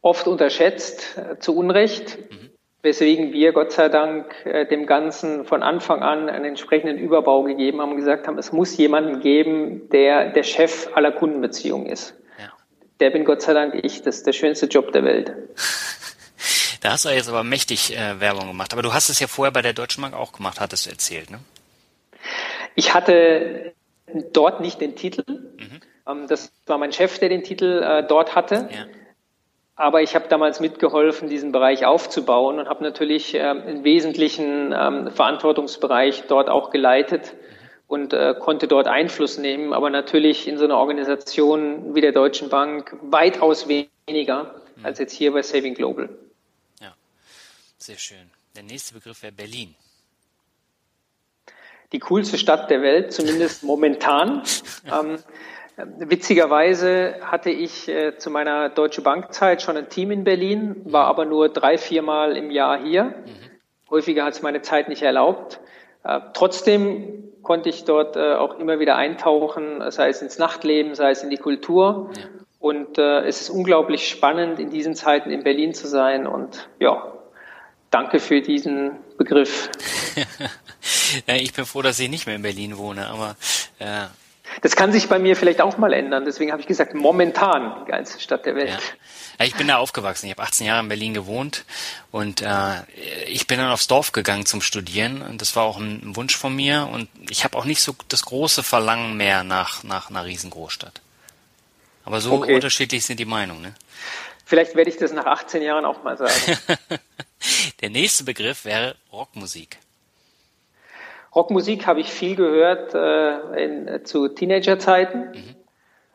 Oft unterschätzt, äh, zu Unrecht, mhm. weswegen wir Gott sei Dank äh, dem Ganzen von Anfang an einen entsprechenden Überbau gegeben haben und gesagt haben, es muss jemanden geben, der der Chef aller Kundenbeziehungen ist. Ja. Der bin Gott sei Dank ich, das ist der schönste Job der Welt. Da hast du jetzt aber mächtig äh, Werbung gemacht. Aber du hast es ja vorher bei der Deutschen Bank auch gemacht, hattest du erzählt, ne? Ich hatte dort nicht den Titel. Mhm. Ähm, das war mein Chef, der den Titel äh, dort hatte. Ja. Aber ich habe damals mitgeholfen, diesen Bereich aufzubauen und habe natürlich äh, einen wesentlichen ähm, Verantwortungsbereich dort auch geleitet und äh, konnte dort Einfluss nehmen, aber natürlich in so einer Organisation wie der Deutschen Bank weitaus weniger mhm. als jetzt hier bei Saving Global. Sehr schön. Der nächste Begriff wäre Berlin. Die coolste Stadt der Welt, zumindest momentan. ähm, witzigerweise hatte ich äh, zu meiner Deutsche Bankzeit schon ein Team in Berlin, war aber nur drei, viermal im Jahr hier. Mhm. Häufiger hat es meine Zeit nicht erlaubt. Äh, trotzdem konnte ich dort äh, auch immer wieder eintauchen, sei es ins Nachtleben, sei es in die Kultur. Ja. Und äh, es ist unglaublich spannend, in diesen Zeiten in Berlin zu sein. Und ja, Danke für diesen Begriff. ich bin froh, dass ich nicht mehr in Berlin wohne, aber ja. Das kann sich bei mir vielleicht auch mal ändern. Deswegen habe ich gesagt, momentan die geilste Stadt der Welt. Ja. Ja, ich bin da aufgewachsen. Ich habe 18 Jahre in Berlin gewohnt und äh, ich bin dann aufs Dorf gegangen zum Studieren. Und das war auch ein Wunsch von mir. Und ich habe auch nicht so das große Verlangen mehr nach, nach einer Riesengroßstadt. Aber so okay. unterschiedlich sind die Meinungen. Ne? Vielleicht werde ich das nach 18 Jahren auch mal sagen. Der nächste Begriff wäre Rockmusik. Rockmusik habe ich viel gehört äh, in, zu Teenagerzeiten. Mhm.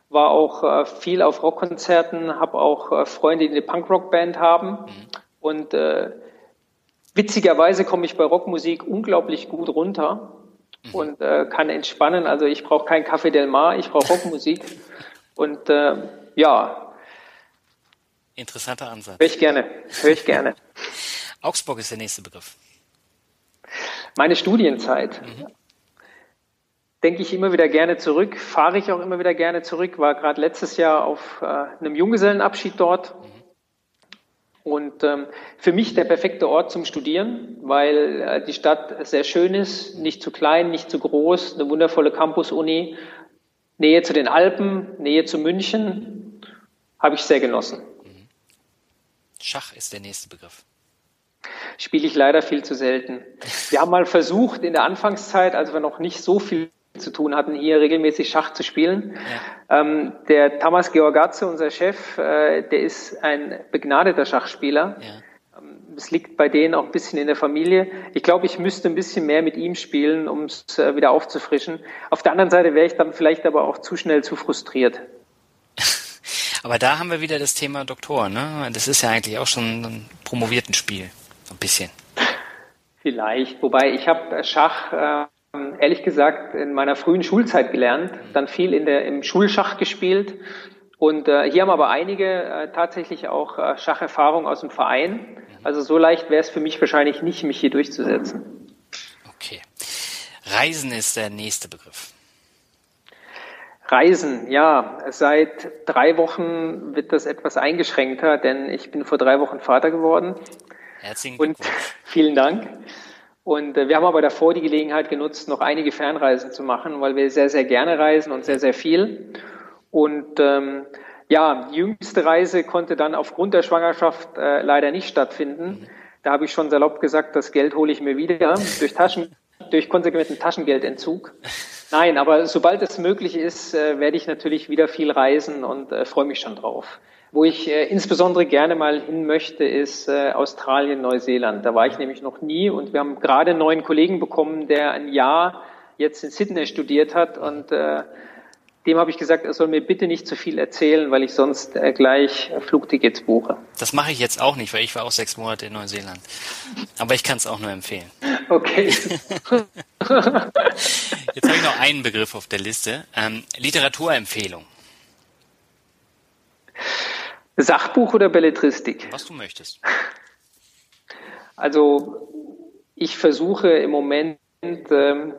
War auch äh, viel auf Rockkonzerten, habe auch äh, Freunde, die eine Punkrock-Band haben. Mhm. Und äh, witzigerweise komme ich bei Rockmusik unglaublich gut runter mhm. und äh, kann entspannen. Also ich brauche kein Café Del Mar, ich brauche Rockmusik. und äh, ja. Interessanter Ansatz. Höre ich gerne, höre ich gerne. Augsburg ist der nächste Begriff. Meine Studienzeit. Mhm. Denke ich immer wieder gerne zurück, fahre ich auch immer wieder gerne zurück, war gerade letztes Jahr auf äh, einem Junggesellenabschied dort. Mhm. Und ähm, für mich der perfekte Ort zum Studieren, weil äh, die Stadt sehr schön ist, nicht zu klein, nicht zu groß, eine wundervolle Campus-Uni, Nähe zu den Alpen, Nähe zu München, habe ich sehr genossen. Schach ist der nächste Begriff spiele ich leider viel zu selten. Wir haben mal versucht in der Anfangszeit, als wir noch nicht so viel zu tun hatten, hier regelmäßig Schach zu spielen. Ja. Ähm, der Tamas Georgatze, unser Chef, äh, der ist ein begnadeter Schachspieler. Ja. Ähm, es liegt bei denen auch ein bisschen in der Familie. Ich glaube, ich müsste ein bisschen mehr mit ihm spielen, um es äh, wieder aufzufrischen. Auf der anderen Seite wäre ich dann vielleicht aber auch zu schnell zu frustriert. Aber da haben wir wieder das Thema Doktor, ne? Das ist ja eigentlich auch schon ein promovierten Spiel. So ein bisschen. Vielleicht. Wobei ich habe Schach äh, ehrlich gesagt in meiner frühen Schulzeit gelernt, dann viel in der, im Schulschach gespielt. Und äh, hier haben aber einige äh, tatsächlich auch äh, Schacherfahrung aus dem Verein. Also so leicht wäre es für mich wahrscheinlich nicht, mich hier durchzusetzen. Okay. Reisen ist der nächste Begriff. Reisen, ja. Seit drei Wochen wird das etwas eingeschränkter, denn ich bin vor drei Wochen Vater geworden. Herzlichen Glückwunsch. Und vielen Dank. Und äh, wir haben aber davor die Gelegenheit genutzt, noch einige Fernreisen zu machen, weil wir sehr, sehr gerne reisen und sehr, sehr viel. Und ähm, ja, die jüngste Reise konnte dann aufgrund der Schwangerschaft äh, leider nicht stattfinden. Mhm. Da habe ich schon salopp gesagt, das Geld hole ich mir wieder durch Taschen, durch konsequenten Taschengeldentzug. Nein, aber sobald es möglich ist, äh, werde ich natürlich wieder viel reisen und äh, freue mich schon drauf. Wo ich äh, insbesondere gerne mal hin möchte, ist Australien, Neuseeland. Da war ich nämlich noch nie und wir haben gerade einen neuen Kollegen bekommen, der ein Jahr jetzt in Sydney studiert hat und äh, dem habe ich gesagt, er soll mir bitte nicht zu viel erzählen, weil ich sonst äh, gleich Flugtickets buche. Das mache ich jetzt auch nicht, weil ich war auch sechs Monate in Neuseeland. Aber ich kann es auch nur empfehlen. Okay. jetzt habe ich noch einen Begriff auf der Liste. Ähm, Literaturempfehlung. Sachbuch oder Belletristik? Was du möchtest. Also ich versuche im Moment ähm,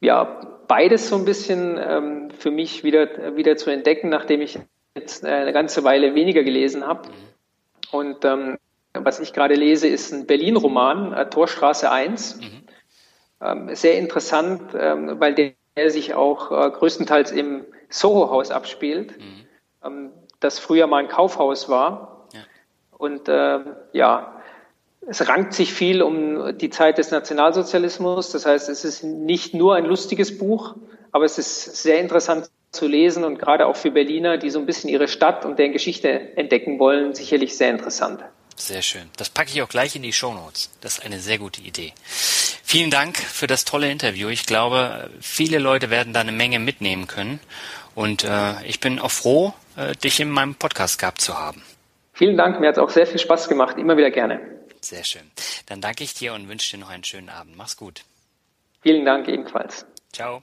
ja beides so ein bisschen ähm, für mich wieder wieder zu entdecken, nachdem ich jetzt äh, eine ganze Weile weniger gelesen habe. Und ähm, was ich gerade lese, ist ein Berlin-Roman, äh, Torstraße 1. Mhm. Ähm, sehr interessant, ähm, weil der, der sich auch äh, größtenteils im Soho-Haus abspielt. Mhm. Ähm, das früher mal ein Kaufhaus war. Ja. Und äh, ja, es rankt sich viel um die Zeit des Nationalsozialismus. Das heißt, es ist nicht nur ein lustiges Buch, aber es ist sehr interessant zu lesen und gerade auch für Berliner, die so ein bisschen ihre Stadt und deren Geschichte entdecken wollen, sicherlich sehr interessant. Sehr schön. Das packe ich auch gleich in die Show Notes. Das ist eine sehr gute Idee. Vielen Dank für das tolle Interview. Ich glaube, viele Leute werden da eine Menge mitnehmen können. Und äh, ich bin auch froh, äh, dich in meinem Podcast gehabt zu haben. Vielen Dank, mir hat es auch sehr viel Spaß gemacht, immer wieder gerne. Sehr schön. Dann danke ich dir und wünsche dir noch einen schönen Abend. Mach's gut. Vielen Dank ebenfalls. Ciao.